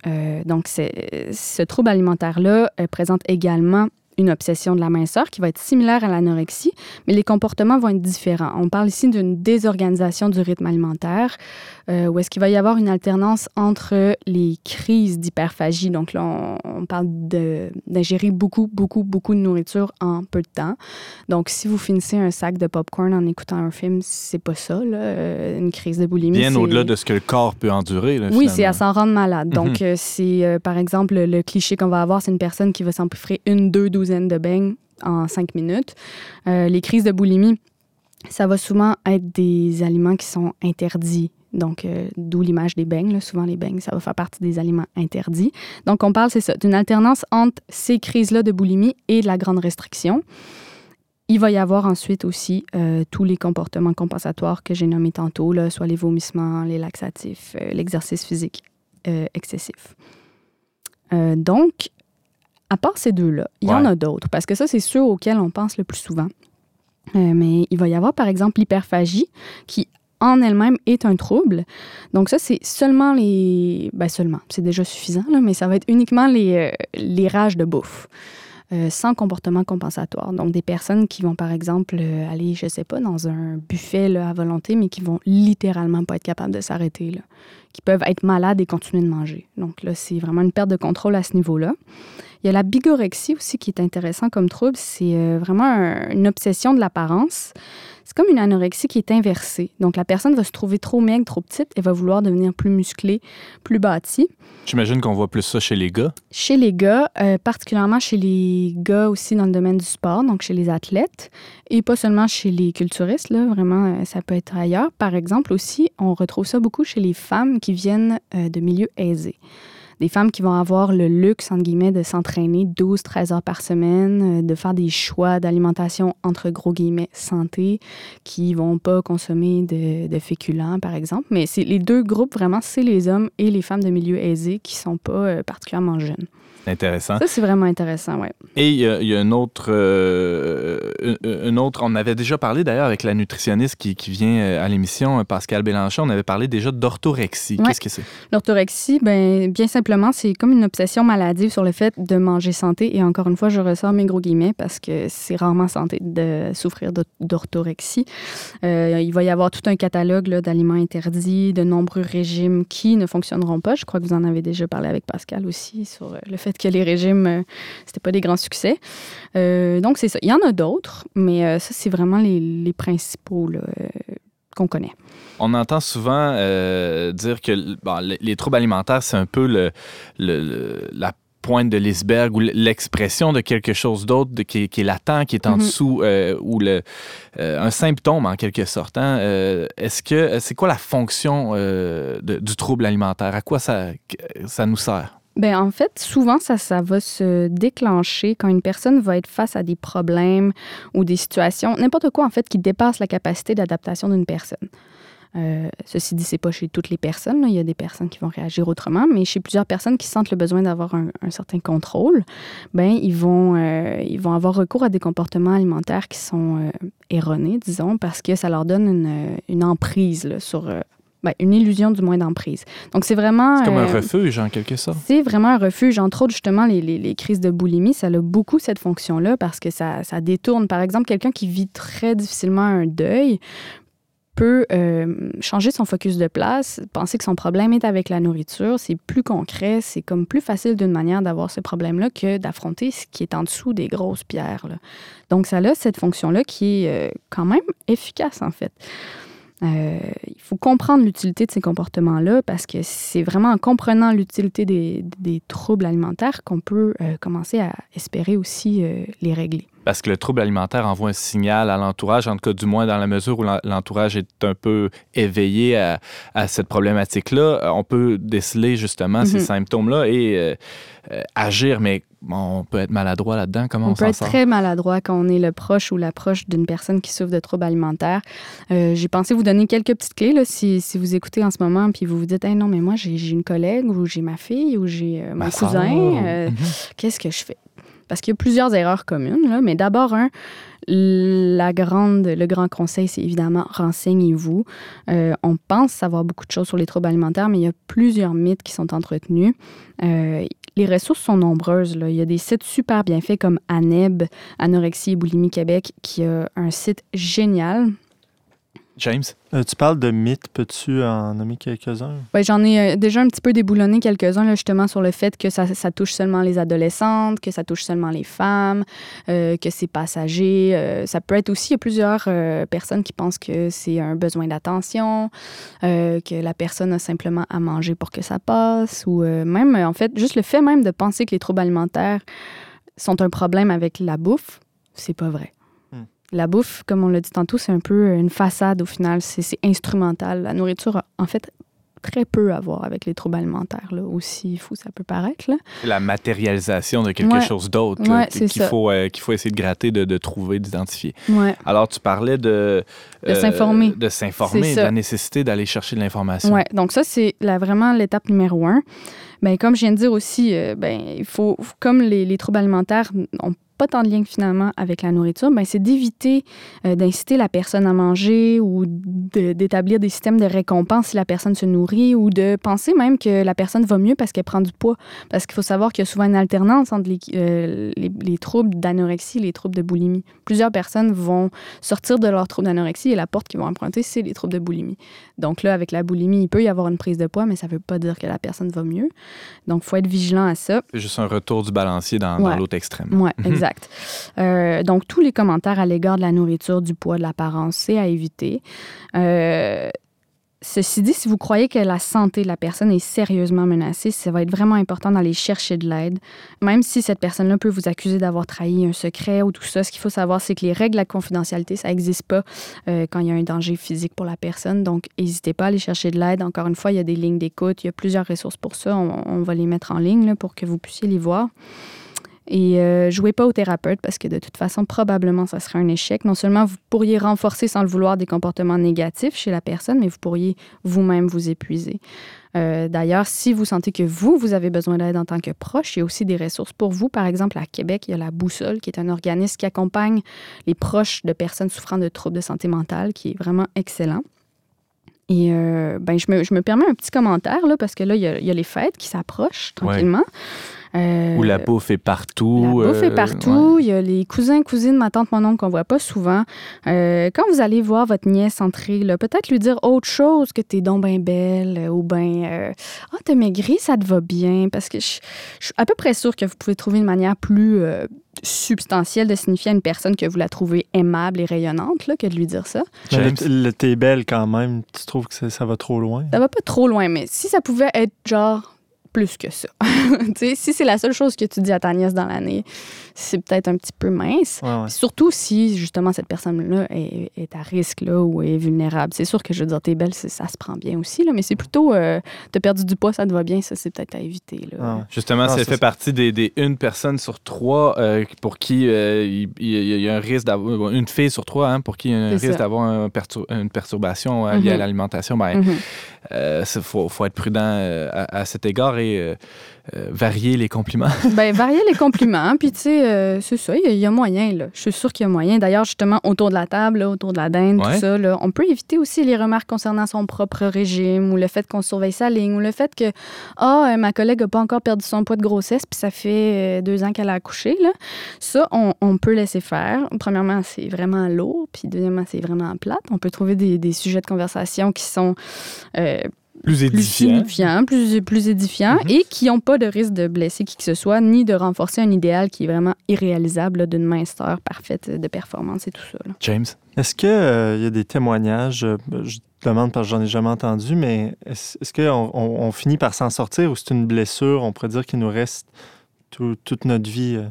Donc, ce trouble alimentaire-là présente également une obsession de la minceur qui va être similaire à l'anorexie, mais les comportements vont être différents. On parle ici d'une désorganisation du rythme alimentaire, euh, où est-ce qu'il va y avoir une alternance entre les crises d'hyperphagie. Donc là, on, on parle d'ingérer beaucoup, beaucoup, beaucoup de nourriture en peu de temps. Donc, si vous finissez un sac de popcorn en écoutant un film, c'est pas ça, là, euh, une crise de boulimie. Bien au-delà de ce que le corps peut endurer. là, oui, c'est à s'en rendre malade. Donc, euh, c'est, euh, par exemple, le, le cliché qu'on va avoir, c'est une personne qui va s'empiffrer une, deux douzaines de beignes en cinq minutes. Euh, les crises de boulimie, ça va souvent être des aliments qui sont interdits. Donc, euh, d'où l'image des beignes. Souvent, les beignes, ça va faire partie des aliments interdits. Donc, on parle, c'est ça, d'une alternance entre ces crises-là de boulimie et de la grande restriction. Il va y avoir ensuite aussi euh, tous les comportements compensatoires que j'ai nommés tantôt, là, soit les vomissements, les laxatifs, l'exercice physique excessif. Donc, à part ces deux-là, il y en a d'autres, parce que ça, c'est ceux auxquels on pense le plus souvent. Euh, mais il va y avoir, par exemple, l'hyperphagie, qui en elle-même est un trouble. Donc ça, c'est seulement les... Ben seulement, c'est déjà suffisant, là, mais ça va être uniquement les, euh, les rages de bouffe. euh, sans comportement compensatoire. Donc, des personnes qui vont, par exemple, euh, aller, je sais pas, dans un buffet là, à volonté, mais qui vont littéralement pas être capables de s'arrêter, qui peuvent être malades et continuer de manger. Donc là, c'est vraiment une perte de contrôle à ce niveau-là. Il y a la bigorexie aussi qui est intéressant comme trouble. C'est euh, vraiment un- une obsession de l'apparence. C'est comme une anorexie qui est inversée. Donc la personne va se trouver trop maigre, trop petite et va vouloir devenir plus musclée, plus bâtie. J'imagine qu'on voit plus ça chez les gars. Chez les gars, euh, particulièrement chez les gars aussi dans le domaine du sport, donc chez les athlètes, et pas seulement chez les culturistes, là, vraiment, euh, ça peut être ailleurs. Par exemple, aussi, on retrouve ça beaucoup chez les femmes qui viennent euh, de milieux aisés. Des femmes qui vont avoir le luxe, entre guillemets, de s'entraîner 12-13 heures par semaine, euh, de faire des choix d'alimentation entre gros guillemets santé, qui vont pas consommer de, féculents, par exemple. Mais c'est les deux groupes, vraiment, c'est les hommes et les femmes de milieux aisés qui sont pas euh, particulièrement jeunes. Intéressant. Ça, c'est vraiment intéressant, ouais. Et il y, a, il y a une autre, euh, une- autre, on avait déjà parlé d'ailleurs avec la nutritionniste qui, qui vient euh, à l'émission, Pascal Bélanchon, on avait parlé déjà d'orthorexie. Ouais. Qu'est-ce que c'est? L'orthorexie, ben, bien simplement, c'est comme une obsession maladive sur le fait de manger santé. Et encore une fois, je ressors mes gros guillemets parce que c'est rarement santé de souffrir d'or- d'orthorexie. Euh, il va y avoir tout un catalogue d'aliments interdits, de nombreux régimes qui ne fonctionneront pas. Je crois que vous en avez déjà parlé avec Pascal aussi sur euh, le fait que les régimes, euh, c'était pas des grands succès. Euh, donc, c'est ça. Il y en a d'autres, mais euh, ça, c'est vraiment les, les principaux là, qu'on connaît. On entend souvent euh, dire que bon, les, les troubles alimentaires, c'est un peu le, le- le- la pointe de l'iceberg ou l'expression de quelque chose d'autre qui, est- qui est latent, qui est en Mhm. dessous, euh, ou le, euh, un symptôme en quelque sorte. hein. Est-ce que c'est quoi la fonction de- du trouble alimentaire? À quoi ça, ça nous sert? Ben, en fait, souvent, ça, ça va se déclencher quand une personne va être face à des problèmes ou des situations, n'importe quoi, en fait, qui dépasse la capacité d'adaptation d'une personne. Euh, ceci dit, c'est pas chez toutes les personnes. Il y a des personnes qui vont réagir autrement, mais chez plusieurs personnes qui sentent le besoin d'avoir un, certain contrôle, ben ils vont, euh, ils vont avoir recours à des comportements alimentaires qui sont euh, erronés, disons, parce que ça leur donne une, une emprise là, sur, ben, une illusion du moins d'emprise. Donc c'est vraiment. C'est comme un euh, refuge en quelque sorte. c'est vraiment un refuge. Entre autres, justement, les, les- les crises de boulimie, ça a beaucoup cette fonction-là parce que ça, ça détourne. Par exemple, quelqu'un qui vit très difficilement un deuil peut euh, changer son focus de place, penser que son problème est avec la nourriture. C'est plus concret, c'est comme plus facile d'une manière d'avoir ce problème-là que d'affronter ce qui est en dessous des grosses pierres. là. Donc, ça a cette fonction-là qui est euh, quand même efficace, en fait. Euh, il faut comprendre l'utilité de ces comportements-là parce que c'est vraiment en comprenant l'utilité des, des troubles alimentaires qu'on peut euh, commencer à espérer aussi euh, les régler. Parce que le trouble alimentaire envoie un signal à l'entourage, en tout cas du moins dans la mesure où l'en- l'entourage est un peu éveillé à, à cette problématique-là, on peut déceler justement ces Mhm. symptômes-là et agir, mais on peut être maladroit là-dedans? Comment on, On peut être sort? très maladroit quand on est le proche ou la proche d'une personne qui souffre de troubles alimentaires. Euh, j'ai pensé vous donner quelques petites clés là, si, si vous écoutez en ce moment puis vous vous dites Hey, non, mais moi, j'ai une collègue ou j'ai ma fille ou j'ai euh, mon Ma cousin. euh, Mhm. qu'est-ce que je fais? Parce qu'il y a plusieurs erreurs communes, là, mais d'abord, un, la grande, le grand conseil, c'est évidemment renseignez-vous. Euh, on pense savoir beaucoup de choses sur les troubles alimentaires, mais il y a plusieurs mythes qui sont entretenus. Euh, les ressources sont nombreuses. là. Il y a des sites super bien faits comme ANEB, Anorexie et Boulimie Québec, qui a un site génial. James? Euh, tu parles de mythes, peux-tu en nommer quelques-uns? Ouais, J'en ai euh, déjà un petit peu déboulonné quelques-uns, là, justement, sur le fait que ça, ça touche seulement les adolescentes, que ça touche seulement les femmes, euh, que c'est passager. Euh, ça peut être aussi, il y a plusieurs euh, personnes qui pensent que c'est un besoin d'attention, euh, que la personne a simplement à manger pour que ça passe, ou euh, même, en fait, juste le fait même de penser que les troubles alimentaires sont un problème avec la bouffe, c'est pas vrai. La bouffe, comme on l'a dit tantôt, c'est un peu une façade au final, c'est instrumental. La nourriture a en fait très peu à voir avec les troubles alimentaires, là, aussi fou ça peut paraître. Là. La matérialisation de quelque Ouais. chose d'autre Ouais, qu'il faut, euh, qu'il faut essayer de gratter, de, de trouver, d'identifier. Ouais. Alors, tu parlais de... De s'informer. De s'informer, de la nécessité d'aller chercher de l'information. Ouais, donc ça, c'est vraiment l'étape numéro un. Ben, comme je viens de dire aussi, euh, ben, il faut, comme les, les troubles alimentaires n'ont pas tant de lien finalement avec la nourriture, ben, c'est d'éviter euh, d'inciter la personne à manger ou de- d'établir des systèmes de récompense si la personne se nourrit ou de penser même que la personne va mieux parce qu'elle prend du poids. Parce qu'il faut savoir qu'il y a souvent une alternance entre les, euh, les, les troubles d'anorexie et les troubles de boulimie. Plusieurs personnes vont sortir de leur trouble d'anorexie et la porte qu'ils vont emprunter, c'est les troubles de boulimie. Donc là, avec la boulimie, il peut y avoir une prise de poids, mais ça ne veut pas dire que la personne va mieux. Donc, il faut être vigilant à ça. C'est juste un retour du balancier dans, dans l'autre extrême. Oui, Mhm. Euh, donc, tous les commentaires à l'égard de la nourriture, du poids, de l'apparence, c'est à éviter. Euh, ceci dit, si vous croyez que la santé de la personne est sérieusement menacée, ça va être vraiment important d'aller chercher de l'aide. Même si cette personne-là peut vous accuser d'avoir trahi un secret ou tout ça, ce qu'il faut savoir, c'est que les règles de la confidentialité, ça n'existe pas euh, quand il y a un danger physique pour la personne. Donc, n'hésitez pas à aller chercher de l'aide. Encore une fois, il y a des lignes d'écoute, il y a plusieurs ressources pour ça. On, va les mettre en ligne pour que vous puissiez les voir. Et euh, jouez pas au thérapeute parce que de toute façon, probablement, ça serait un échec. Non seulement vous pourriez renforcer sans le vouloir des comportements négatifs chez la personne, mais vous pourriez vous-même vous épuiser. Euh, D'ailleurs, si vous sentez que vous, vous avez besoin d'aide en tant que proche, il y a aussi des ressources pour vous. Par exemple, à Québec, il y a la Boussole, qui est un organisme qui accompagne les proches de personnes souffrant de troubles de santé mentale, qui est vraiment excellent. Et euh, ben, je, me, je me permets un petit commentaire, là, parce que là, il y a, il y a les fêtes qui s'approchent tranquillement. Euh, Où la bouffe est partout. la bouffe est euh, partout. Il y a les cousins, cousines, ma tante, mon oncle qu'on voit pas souvent. Quand vous allez voir votre nièce entrer, là, peut-être lui dire autre chose que t'es donc bien belle ou bien ah t'as maigri, ça te va bien. Parce que je je suis à peu près sûre que vous pouvez trouver une manière plus substantielle de signifier à une personne que vous la trouvez aimable et rayonnante là, que de lui dire ça. Mais le t'es belle quand même, tu trouves que ça, ça va trop loin? Ça va pas trop loin, mais si ça pouvait être genre plus que ça. Tu sais, si c'est la seule chose que tu dis à ta nièce dans l'année, c'est peut-être un petit peu mince. Ouais, ouais. Surtout si, justement, cette personne-là est, est à risque là, ou est vulnérable. C'est sûr que je veux dire, t'es belle, ça se prend bien aussi, là, mais c'est plutôt, euh, t'as perdu du poids, ça te va bien, ça, c'est peut-être à éviter. Là. Ah ouais. Justement, ça ça, fait partie des, des une personne sur trois euh, pour qui euh, il, y a un risque d'avoir une fille sur trois hein, pour qui il y a un risque d'avoir un pertur- une perturbation euh, liée à Mhm. l'alimentation. Ben, Mhm. euh, c'est- faut, faut être prudent euh, à, à cet égard et euh, varier les compliments. Ben, varier les compliments, puis tu sais, euh, c'est ça, il y, a- il y a moyen, là. Je suis sûre qu'il y a moyen. D'ailleurs, justement, autour de la table, là, autour de la dinde, Ouais. tout ça, là, on peut éviter aussi les remarques concernant son propre régime ou le fait qu'on surveille sa ligne ou le fait que, ah, euh, ma collègue n'a pas encore perdu son poids de grossesse, puis ça fait deux ans qu'elle a accouché, là. Ça, on, on peut laisser faire. Premièrement, c'est vraiment lourd, puis deuxièmement, c'est vraiment plate. On peut trouver des, des sujets de conversation qui sont euh, Plus plus édifiant. signifiants, plus, plus édifiants Mhm. et qui n'ont pas de risque de blesser qui que ce soit, ni de renforcer un idéal qui est vraiment irréalisable d'une minceur parfaite de performance et tout ça. là. James? Est-ce qu'il y a des témoignages, euh, je demande parce que j'en ai jamais entendu, mais est-ce est-ce qu'on on, on finit par s'en sortir ou c'est une blessure, on pourrait dire qu'il nous reste tout- toute notre vie euh,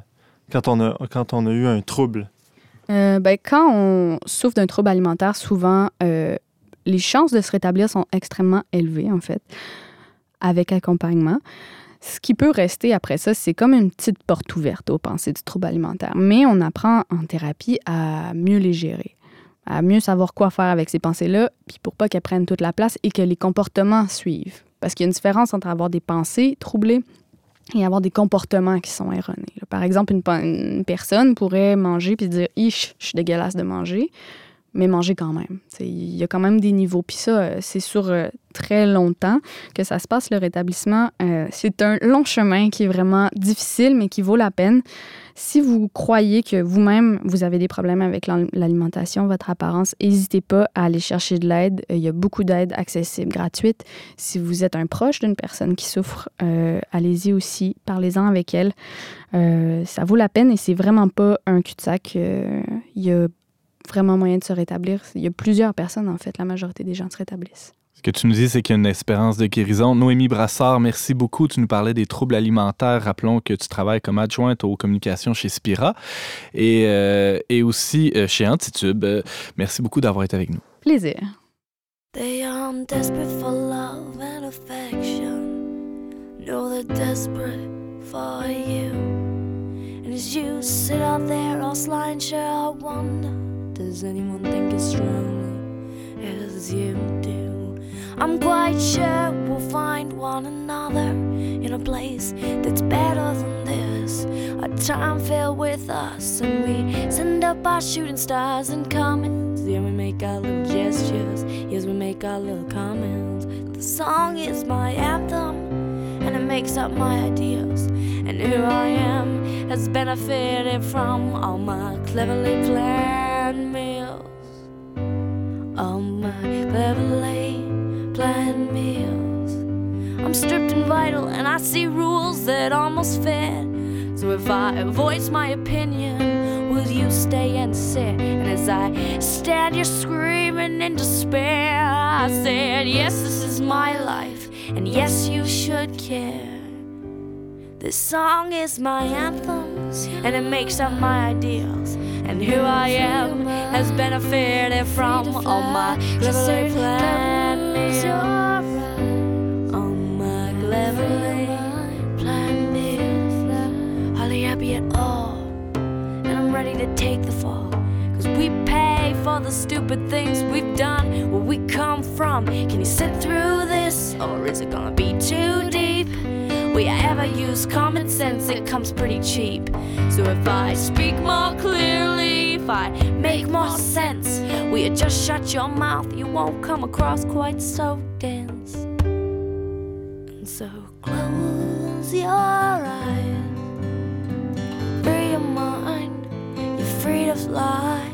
quand, on a, quand on a eu un trouble? Euh, ben, quand on souffre d'un trouble alimentaire, souvent, euh, les chances de se rétablir sont extrêmement élevées, en fait, avec accompagnement. Ce qui peut rester après ça, c'est comme une petite porte ouverte aux pensées du trouble alimentaire. Mais on apprend en thérapie à mieux les gérer, à mieux savoir quoi faire avec ces pensées-là, puis pour pas qu'elles prennent toute la place et que les comportements suivent. Parce qu'il y a une différence entre avoir des pensées troublées et avoir des comportements qui sont erronés. Par exemple, une personne pourrait manger puis dire Ich, je suis dégueulasse de manger, mais manger quand même. Il y a quand même des niveaux. Puis ça, euh, c'est sur euh, très longtemps que ça se passe, le rétablissement. Euh, c'est un long chemin qui est vraiment difficile, mais qui vaut la peine. Si vous croyez que vous-même, vous avez des problèmes avec l'al- l'alimentation, votre apparence, n'hésitez pas à aller chercher de l'aide. Il y a beaucoup d'aides accessibles, gratuites. Si vous êtes un proche d'une personne qui souffre, allez-y aussi, parlez-en avec elle. Ça vaut la peine et c'est vraiment pas un cul-de-sac. Il y a vraiment moyen de se rétablir. Il y a plusieurs personnes, en fait. La majorité des gens se rétablissent. Ce que tu nous dis, c'est qu'il y a une espérance de guérison. Noémie Brassard, merci beaucoup. Tu nous parlais des troubles alimentaires. Rappelons que tu travailles comme adjointe aux communications chez Spira et, euh, et aussi euh, chez Antitube. Euh, merci beaucoup d'avoir été avec nous. Plaisir. They are desperate for love and affection. No, they're desperate for you. And as you sit out there, all slying, sure, I wonder does anyone think as strongly as you do? I'm quite sure we'll find one another in a place that's better than this. A time filled with us, and we send up our shooting stars and comments. Yeah, we make our little gestures. Yes, we make our little comments. The song is my anthem, and it makes up my ideas. And who I am has benefited from all my cleverly planned And vital, and I see rules that almost fit. So if I voice my opinion, will you stay and sit? And as I stand here screaming in despair, I said, Yes, this is my life, and yes, you should care. This song is my anthem, and it makes up my ideals. And who I am has benefited from all my planned ready to take the fall. Cause we pay for the stupid things we've done, where we come from. Can you sit through this, or is it gonna be too deep? We ever use common sense, it comes pretty cheap. So if I speak more clearly, if I make more sense, will you just shut your mouth, you won't come across quite so dense. And so close your eyes. fly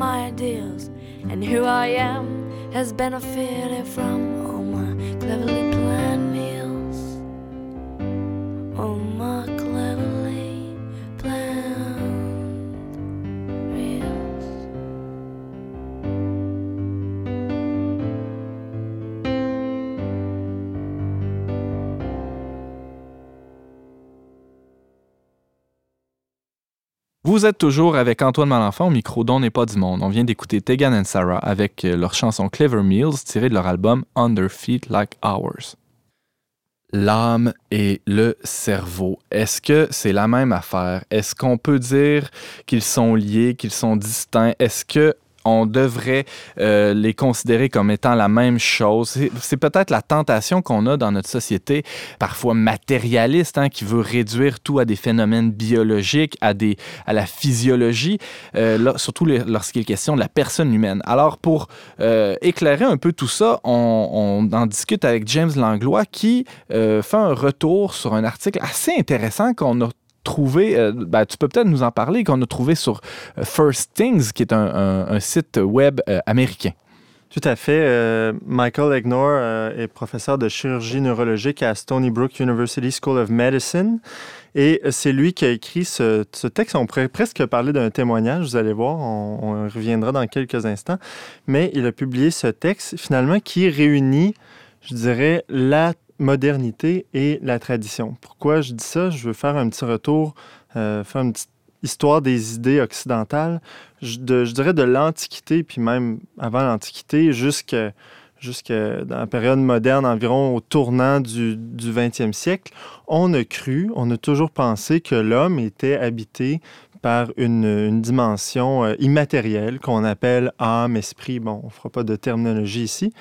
my ideals. And who I am has benefited from all my cleverly Vous êtes toujours avec Antoine Malenfant au micro d'On n'est pas du monde. On vient d'écouter Tegan and Sarah avec euh, leur chanson Clever Meals tirée de leur album Under Feet Like Ours. L'âme et le cerveau, est-ce que c'est la même affaire? Est-ce qu'on peut dire qu'ils sont liés, qu'ils sont distincts? Est-ce que on devrait euh, les considérer comme étant la même chose. C'est- peut-être la tentation qu'on a dans notre société, parfois matérialiste, hein, qui veut réduire tout à des phénomènes biologiques, à, des, à la physiologie, euh, là, surtout lorsqu'il est question de la personne humaine. Alors, pour euh, éclairer un peu tout ça, on, on en discute avec James Langlois qui fait un retour sur un article assez intéressant qu'on a trouvé, euh, ben, tu peux peut-être nous en parler, qu'on a trouvé sur euh, First Things, qui est un, un- site web euh, américain. Tout à fait. Euh, Michael Egnor est professeur de chirurgie neurologique à Stony Brook University School of Medicine. Et c'est lui qui a écrit ce, ce texte. On pourrait presque parler d'un témoignage, vous allez voir, on, on reviendra dans quelques instants. Mais il a publié ce texte, finalement, qui réunit, je dirais, la modernité et la tradition. Pourquoi je dis ça? Je veux faire un petit retour, euh, faire une petite histoire des idées occidentales, je, dirais de l'Antiquité, puis même avant l'Antiquité, jusqu'à jusqu'à dans la période moderne, environ au tournant du, du 20e siècle, on a cru, on a toujours pensé que l'homme était habité par une, une dimension euh, immatérielle qu'on appelle âme, esprit. Bon, on ne fera pas de terminologie ici.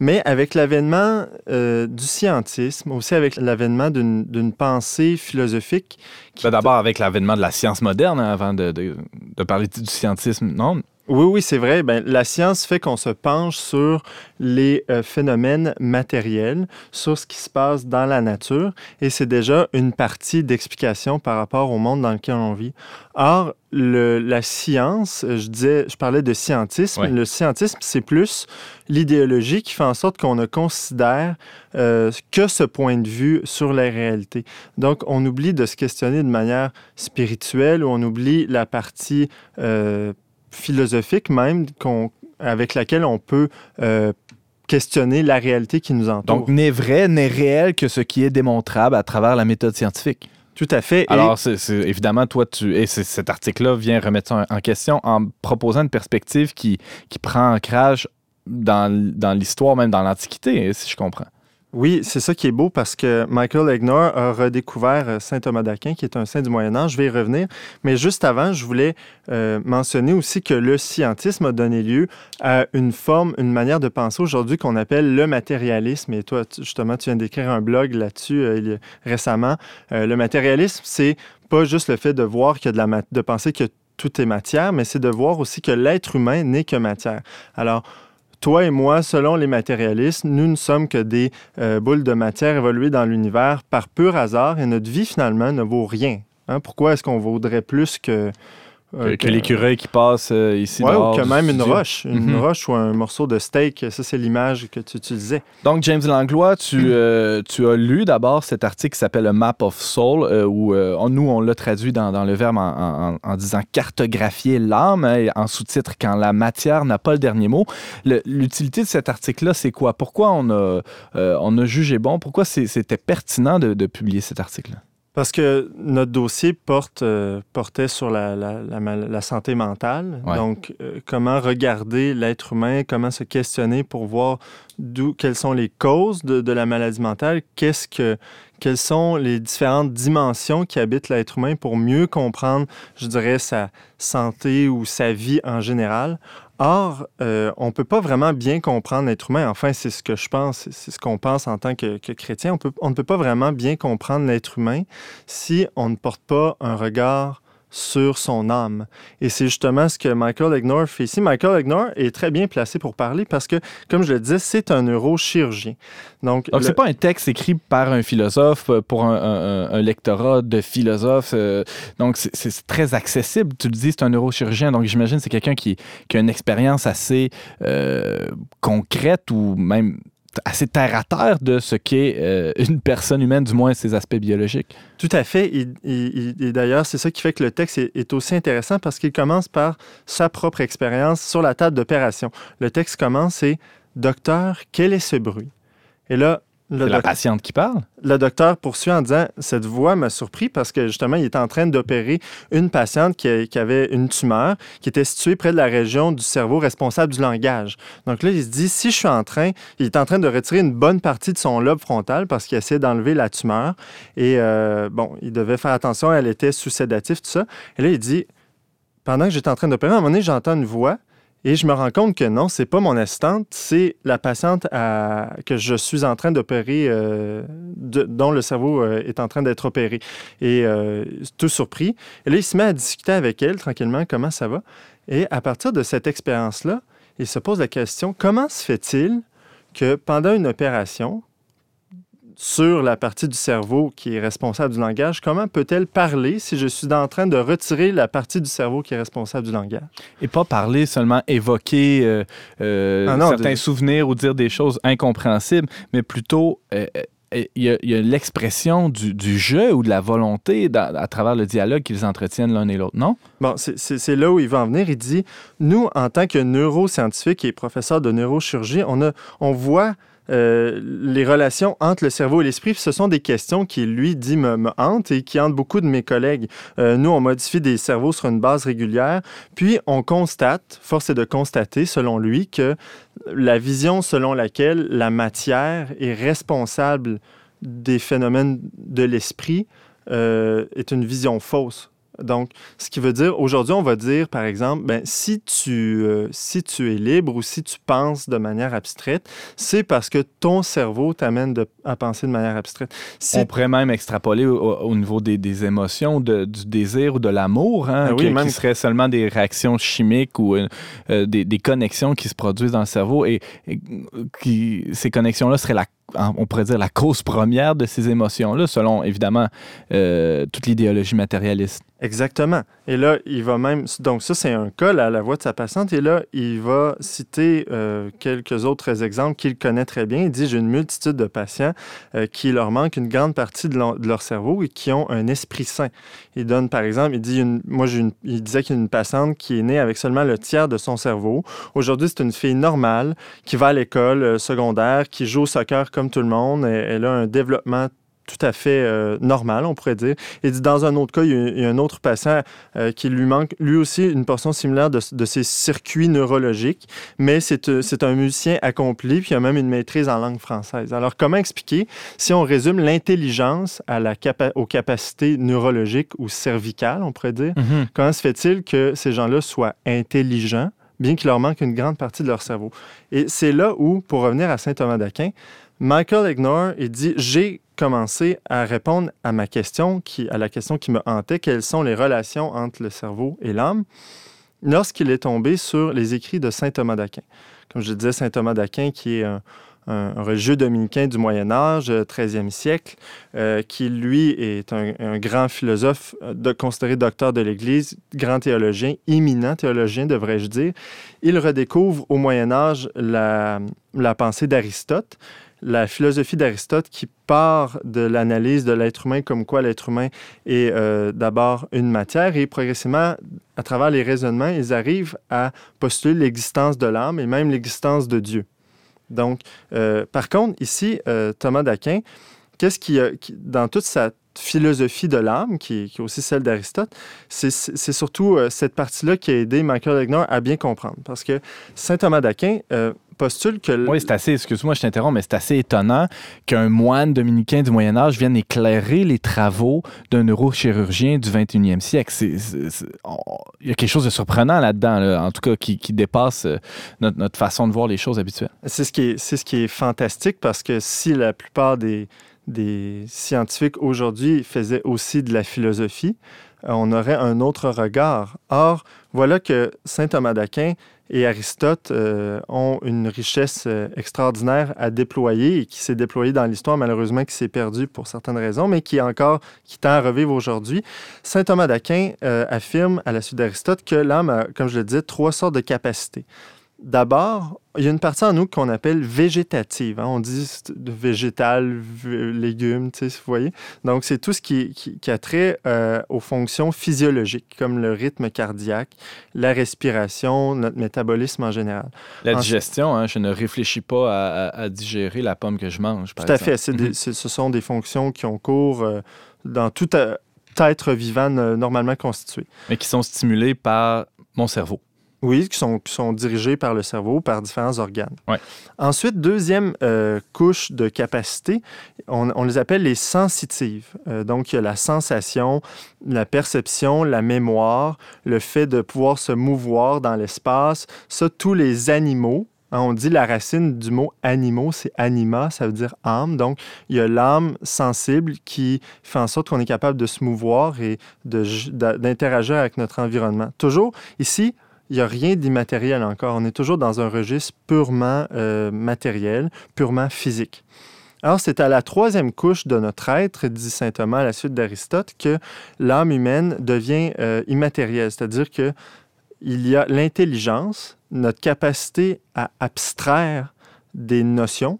Mais avec l'avènement euh, du scientisme, aussi avec l'avènement d'une pensée philosophique Ben, D'abord, avec l'avènement de la science moderne, hein, avant de, de- de parler du scientisme, non? Oui, oui, c'est vrai. Ben, la science fait qu'on se penche sur les euh, phénomènes matériels, sur ce qui se passe dans la nature, et c'est déjà une partie d'explication par rapport au monde dans lequel on vit. Or, le- la science, je disais, je parlais de scientisme. Ouais. Le scientisme, c'est plus l'idéologie qui fait en sorte qu'on ne considère euh, que ce point de vue sur la réalité. Donc, on oublie de se questionner de manière spirituelle, ou on oublie la partie euh, philosophique même qu'on- avec laquelle on peut euh, questionner la réalité qui nous entoure. Donc, n'est vrai, n'est réel que ce qui est démontrable à travers la méthode scientifique? Tout à fait. Alors, c'est, c'est- évidemment, toi, tu, et cet article-là vient remettre ça en, question en proposant une perspective qui, qui prend ancrage dans, dans l'histoire, même dans l'Antiquité, si je comprends. Oui, c'est ça qui est beau parce que Michael Egnor a redécouvert euh, Saint Thomas d'Aquin, qui est un saint du Moyen Âge. Je vais y revenir. Mais juste avant, je voulais euh, mentionner aussi que le scientisme a donné lieu à une forme, une manière de penser aujourd'hui qu'on appelle le matérialisme. Et toi, justement, tu viens d'écrire un blog là-dessus euh, récemment. Le matérialisme, c'est pas juste le fait de voir mat- de penser que tout est matière, mais c'est de voir aussi que l'être humain n'est que matière. Alors, toi et moi, selon les matérialistes, nous ne sommes que des euh, boules de matière évoluées dans l'univers par pur hasard et notre vie finalement ne vaut rien. Hein? Pourquoi est-ce qu'on vaudrait plus que que, que l'écureuil qui passe euh, ici Ouais, ou que même une roche, une Mhm. roche ou un morceau de steak. Ça, c'est l'image que tu utilisais. Donc, James Langlois, tu, euh, tu as lu d'abord cet article qui s'appelle A Map of Soul, euh, où euh, nous, on l'a traduit dans, dans le verbe en, en- en disant cartographier l'âme, hein, en sous-titre quand la matière n'a pas le dernier mot. L'utilité de cet article-là, c'est quoi? Pourquoi on a, euh, on a jugé bon? Pourquoi c'était pertinent de, de publier cet article-là? Parce que notre dossier porte, euh, portait sur la, la- la la santé mentale. Ouais. Donc, euh, comment regarder l'être humain, comment se questionner pour voir d'où, quelles sont les causes de, de la maladie mentale, qu'est-ce que, quelles sont les différentes dimensions qui habitent l'être humain pour mieux comprendre, je dirais, sa santé ou sa vie en général. Or, euh, on ne peut pas vraiment bien comprendre l'être humain. Enfin, c'est ce que je pense, c'est- ce qu'on pense en tant que, chrétien. On ne peut pas vraiment bien comprendre l'être humain si on ne porte pas un regard sur son âme. Et c'est justement ce que Michael Egnor fait ici. Michael Egnor est très bien placé pour parler parce que, comme je le disais, c'est un neurochirurgien. Donc, Donc, le- c'est pas un texte écrit par un philosophe euh, pour un, un- un- un lectorat de philosophes. euh, donc, c'est- très accessible. Tu le dis, c'est un neurochirurgien. Donc, j'imagine que c'est quelqu'un qui, qui a une expérience assez euh, concrète ou même assez terre à terre de ce qu'est euh, une personne humaine, du moins ses aspects biologiques. Tout à fait. Et, d'ailleurs, c'est ça qui fait que le texte est, est aussi intéressant parce qu'il commence par sa propre expérience sur la table d'opération. Le texte commence et Docteur, quel est ce bruit? Et là, le, la patiente qui parle. le docteur poursuit en disant Cette voix m'a surpris parce que justement, il était en train d'opérer une patiente qui, a- qui avait une tumeur qui était située près de la région du cerveau responsable du langage. Donc là, il se dit Si je suis en train, il est en train de retirer une bonne partie de son lobe frontal parce qu'il essaie d'enlever la tumeur. Et euh, bon, il devait faire attention, elle était sous sédatif, tout ça. Et là, il dit Pendant que j'étais en train d'opérer, à un moment donné, j'entends une voix. Et je me rends compte que non, c'est pas mon assistante, c'est la patiente que je suis en train d'opérer, euh, dont le cerveau euh, est en train d'être opéré. Et euh, tout surpris. Et là, il se met à discuter avec elle tranquillement, comment ça va. Et à partir de cette expérience-là, il se pose la question, comment se fait-il que pendant une opération, sur la partie du cerveau qui est responsable du langage, comment peut-elle parler si je suis en train de retirer la partie du cerveau qui est responsable du langage? Et pas parler, seulement évoquer euh, euh, Ah non, certains de- souvenirs ou dire des choses incompréhensibles, mais plutôt euh, il y a, l'expression du, du jeu ou de la volonté dans- à travers le dialogue qu'ils entretiennent l'un et l'autre, non? Bon, c'est là où il va en venir. Il dit, nous, en tant que neuroscientifiques et professeurs de neurochirurgie, on, a, on voit euh, les relations entre le cerveau et l'esprit. Ce sont des questions qui, lui, dit, me, me hantent et qui hantent beaucoup de mes collègues. Euh, nous, on modifie des cerveaux sur une base régulière. Puis, on constate, force est de constater, selon lui, que la vision selon laquelle la matière est responsable des phénomènes de l'esprit euh, est une vision fausse. Donc, ce qui veut dire, aujourd'hui, on va dire, par exemple, ben, si, tu, euh, si tu es libre ou si tu penses de manière abstraite, c'est parce que ton cerveau t'amène à penser de manière abstraite. Si On pourrait même extrapoler au, au niveau des, des émotions, de- du désir ou de l'amour, hein, Ah oui, qui, même- qui seraient seulement des réactions chimiques ou euh, euh, des, des connexions qui se produisent dans le cerveau et, et qui, ces connexions-là seraient la on pourrait dire la cause première de ces émotions-là, selon évidemment euh, toute l'idéologie matérialiste. Exactement. Et là, il va même. Donc, ça, c'est un cas, là, la voix de sa patiente. Et là, il va citer euh, quelques autres exemples qu'il connaît très bien. Il dit J'ai une multitude de patients euh, qui leur manque une grande partie de leur, cerveau et qui ont un esprit sain. Il donne, par exemple, il dit Moi, il disait qu'il y a une patiente qui est née avec seulement le tiers de son cerveau. Aujourd'hui, c'est une fille normale qui va à l'école secondaire, qui joue au soccer comme tout le monde. Elle, elle a un développement tout à fait euh, normal, on pourrait dire. Dit dans un autre cas, il y a, il y a un autre patient euh, qui lui manque lui aussi une portion similaire de, de ses circuits neurologiques, mais c'est euh, c'est un musicien accompli, puis il a même une maîtrise en langue française. Alors, comment expliquer si on résume l'intelligence capa- aux capacités neurologiques ou cervicales, on pourrait dire? Comment se fait-il que ces gens-là soient intelligents, bien qu'il leur manque une grande partie de leur cerveau? Et c'est là où, pour revenir à saint Thomas d'Aquin, Michael Ignore, il dit J'ai commencé à répondre à ma question, qui, à la question qui me hantait quelles sont les relations entre le cerveau et l'âme lorsqu'il est tombé sur les écrits de saint Thomas d'Aquin. Comme je disais, saint Thomas d'Aquin, qui est un, religieux dominicain du Moyen Âge, 13e siècle, qui lui est un, grand philosophe de, considéré docteur de l'Église, grand théologien, éminent théologien, devrais-je dire. Il redécouvre au Moyen Âge la pensée d'Aristote la philosophie d'Aristote qui part de l'analyse de l'être humain comme quoi l'être humain est euh, d'abord une matière et progressivement, à travers les raisonnements, ils arrivent à postuler l'existence de l'âme et même l'existence de Dieu. Donc, euh, par contre, ici, euh, Thomas d'Aquin, qu'est-ce qui, dans toute sa philosophie de l'âme, qui, est aussi celle d'Aristote, c'est surtout cette partie-là qui a aidé Michael Legner à bien comprendre. Parce que Saint Thomas d'Aquin postule que... Oui, c'est assez, excuse-moi, je t'interromps, mais c'est assez étonnant qu'un moine dominicain du Moyen Âge vienne éclairer les travaux d'un neurochirurgien du 21e siècle. Il y a quelque chose de surprenant là-dedans, en tout cas, qui, dépasse euh, notre, façon de voir les choses habituelles. C'est ce, qui est, ce qui est fantastique parce que si la plupart des, des scientifiques aujourd'hui faisaient aussi de la philosophie, euh, on aurait un autre regard. Or, voilà que Saint Thomas d'Aquin et Aristote euh, ont une richesse euh, extraordinaire à déployer et qui s'est déployée dans l'histoire, malheureusement, qui s'est perdue pour certaines raisons, mais qui est encore, qui tend à revivre aujourd'hui. Saint Thomas d'Aquin affirme, à la suite d'Aristote, que l'âme a, comme je le disais, trois sortes de capacités. D'abord, il y a une partie en nous qu'on appelle végétative. Hein. On dit végétal, légumes, vous voyez? Donc, c'est tout ce qui, a trait euh, aux fonctions physiologiques, comme le rythme cardiaque, la respiration, notre métabolisme en général. La digestion, hein, je ne réfléchis pas à, digérer la pomme que je mange, par Tout à fait. Mhm. ce sont des fonctions qui ont cours euh, dans tout euh, être vivant normalement constitué. Mais qui sont stimulées par mon cerveau. Oui, qui sont, qui sont dirigés par le cerveau, par différents organes. Ouais. Ensuite, deuxième euh, couche de capacité, on, les appelle les sensitives. Euh, donc, il y a la sensation, la perception, la mémoire, le fait de pouvoir se mouvoir dans l'espace. Ça, tous les animaux, hein, on dit la racine du mot animaux, c'est anima, ça veut dire âme. Donc, il y a l'âme sensible qui fait en sorte qu'on est capable de se mouvoir et d'interagir avec notre environnement. Toujours, ici, il n'y a rien d'immatériel encore. On est toujours dans un registre purement euh, matériel, purement physique. Alors, c'est à la troisième couche de notre être, dit saint Thomas à la suite d'Aristote, que l'âme humaine devient euh, immatérielle, c'est-à-dire que il y a l'intelligence, notre capacité à abstraire des notions.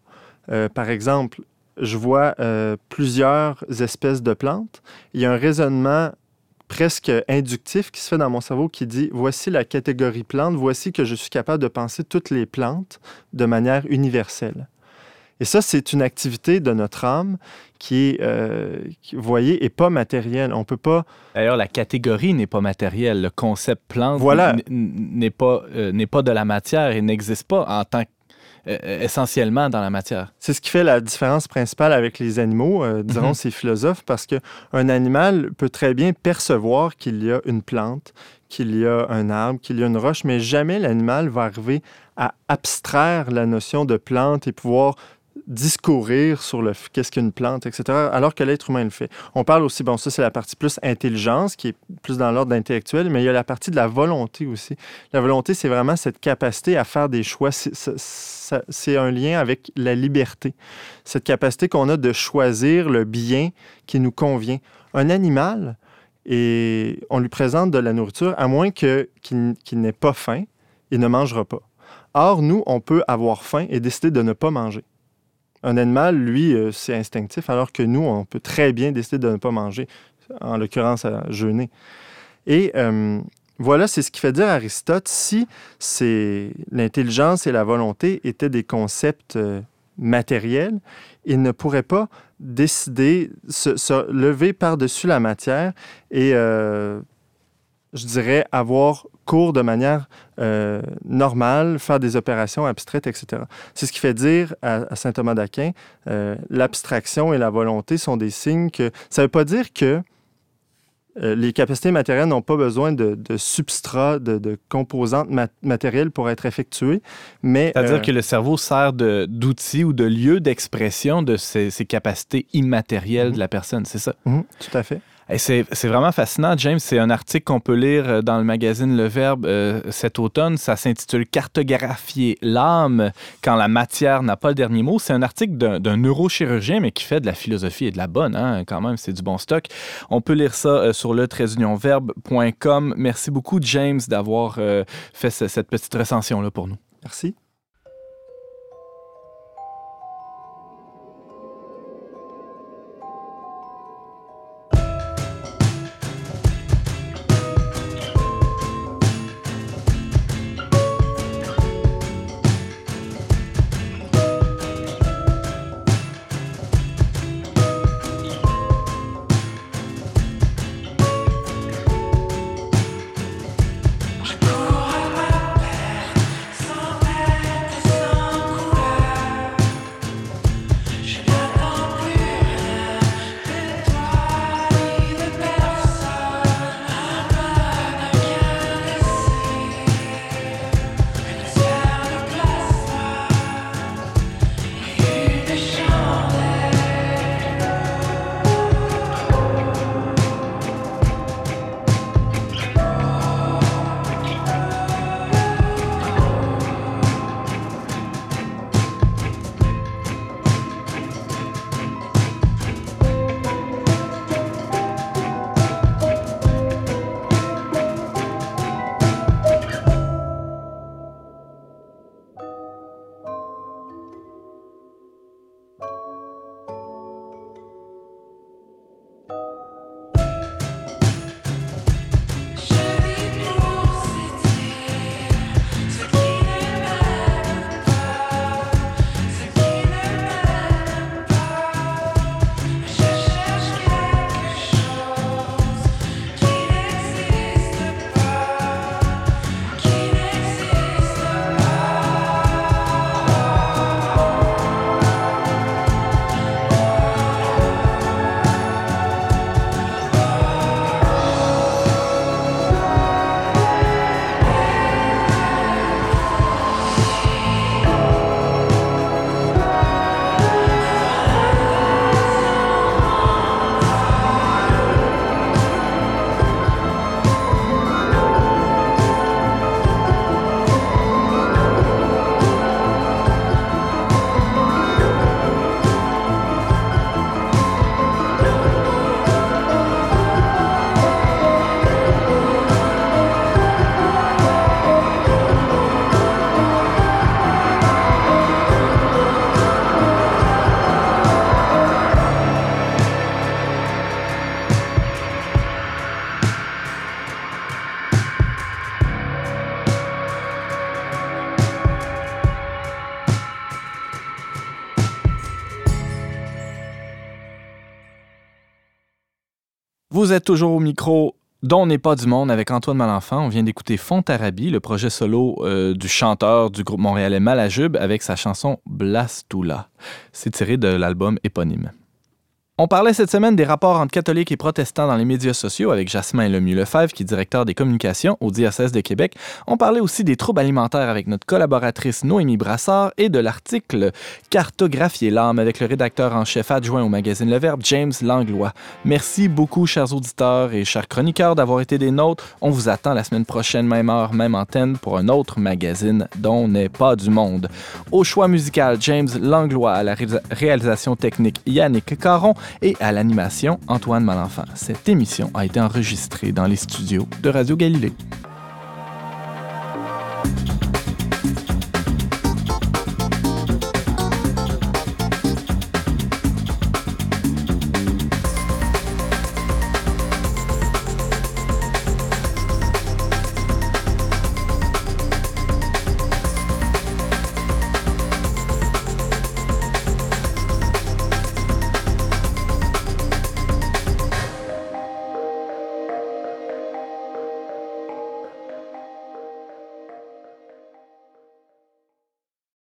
Euh, par exemple, je vois plusieurs espèces de plantes. Il y a un raisonnement presque inductif qui se fait dans mon cerveau qui dit voici la catégorie plante, voici que je suis capable de penser toutes les plantes de manière universelle. Et ça, c'est une activité de notre âme qui est, euh, vous voyez, n'est pas matérielle. On peut pas. D'ailleurs, la catégorie n'est pas matérielle. Le concept plante voilà. n'est pas, euh, n'est pas de la matière et n'existe pas en tant que essentiellement dans la matière. C'est ce qui fait la différence principale avec les animaux, euh, diront mhm. ces philosophes, parce qu'un animal peut très bien percevoir qu'il y a une plante, qu'il y a un arbre, qu'il y a une roche, mais jamais l'animal va arriver à abstraire la notion de plante et pouvoir discourir sur le qu'est-ce qu'une plante, etc., alors que l'être humain le fait. On parle aussi, bon, ça c'est la partie plus intelligence, qui est plus dans l'ordre intellectuel, mais il y a la partie de la volonté aussi. La volonté, c'est vraiment cette capacité à faire des choix. C'est un lien avec la liberté. Cette capacité qu'on a de choisir le bien qui nous convient. Un animal, et on lui présente de la nourriture, à moins qu'il n'ait pas faim, il ne mangera pas. Or, nous, on peut avoir faim et décider de ne pas manger. Un animal, lui, euh, c'est instinctif, alors que nous, on peut très bien décider de ne pas manger, en l'occurrence à jeûner. Et euh, voilà, c'est ce qui fait dire Aristote, si l'intelligence et la volonté étaient des concepts euh, matériels, il ne pourrait pas décider, se, se lever par-dessus la matière et je dirais, avoir cours de manière euh, normale, faire des opérations abstraites, etc. C'est ce qui fait dire à, saint Thomas d'Aquin, euh, l'abstraction et la volonté sont des signes que... Ça ne veut pas dire que euh, les capacités matérielles n'ont pas besoin de, de substrat, de, composantes matérielles pour être effectuées, mais... C'est-à-dire que le cerveau sert d'outil ou de lieu d'expression de ces, capacités immatérielles de la personne, c'est ça? Mhm, tout à fait. C'est vraiment fascinant, James. C'est un article qu'on peut lire euh, dans le magazine Le Verbe euh, cet automne. Ça s'intitule Cartographier l'âme quand la matière n'a pas le dernier mot. C'est un article d'un neurochirurgien, mais qui fait de la philosophie et de la bonne, hein, quand même. C'est du bon stock. On peut lire ça euh, sur le. Merci beaucoup, James, d'avoir fait ce- cette petite recension-là pour nous. Merci. Vous êtes toujours au micro dont n'est pas du monde avec Antoine Malenfant. On vient d'écouter Fontarabie, le projet solo euh, du chanteur du groupe montréalais Malajube avec sa chanson Blastula. C'est tiré de l'album éponyme. On parlait cette semaine des rapports entre catholiques et protestants dans les médias sociaux avec Jasmin Lemieux-Lefebvre, qui est directeur des communications au diocèse de Québec. On parlait aussi des troubles alimentaires avec notre collaboratrice Noémie Brassard et de l'article Cartographier l'âme avec le rédacteur en chef adjoint au magazine Le Verbe, James Langlois. Merci beaucoup, chers auditeurs et chers chroniqueurs, d'avoir été des nôtres. On vous attend la semaine prochaine, même heure, même antenne, pour un autre magazine dont n'est pas du monde. Au choix musical, James Langlois, à la ré- réalisation technique, Yannick Caron et à l'animation, Antoine Malenfant. Cette émission a été enregistrée dans les studios de Radio Galilée.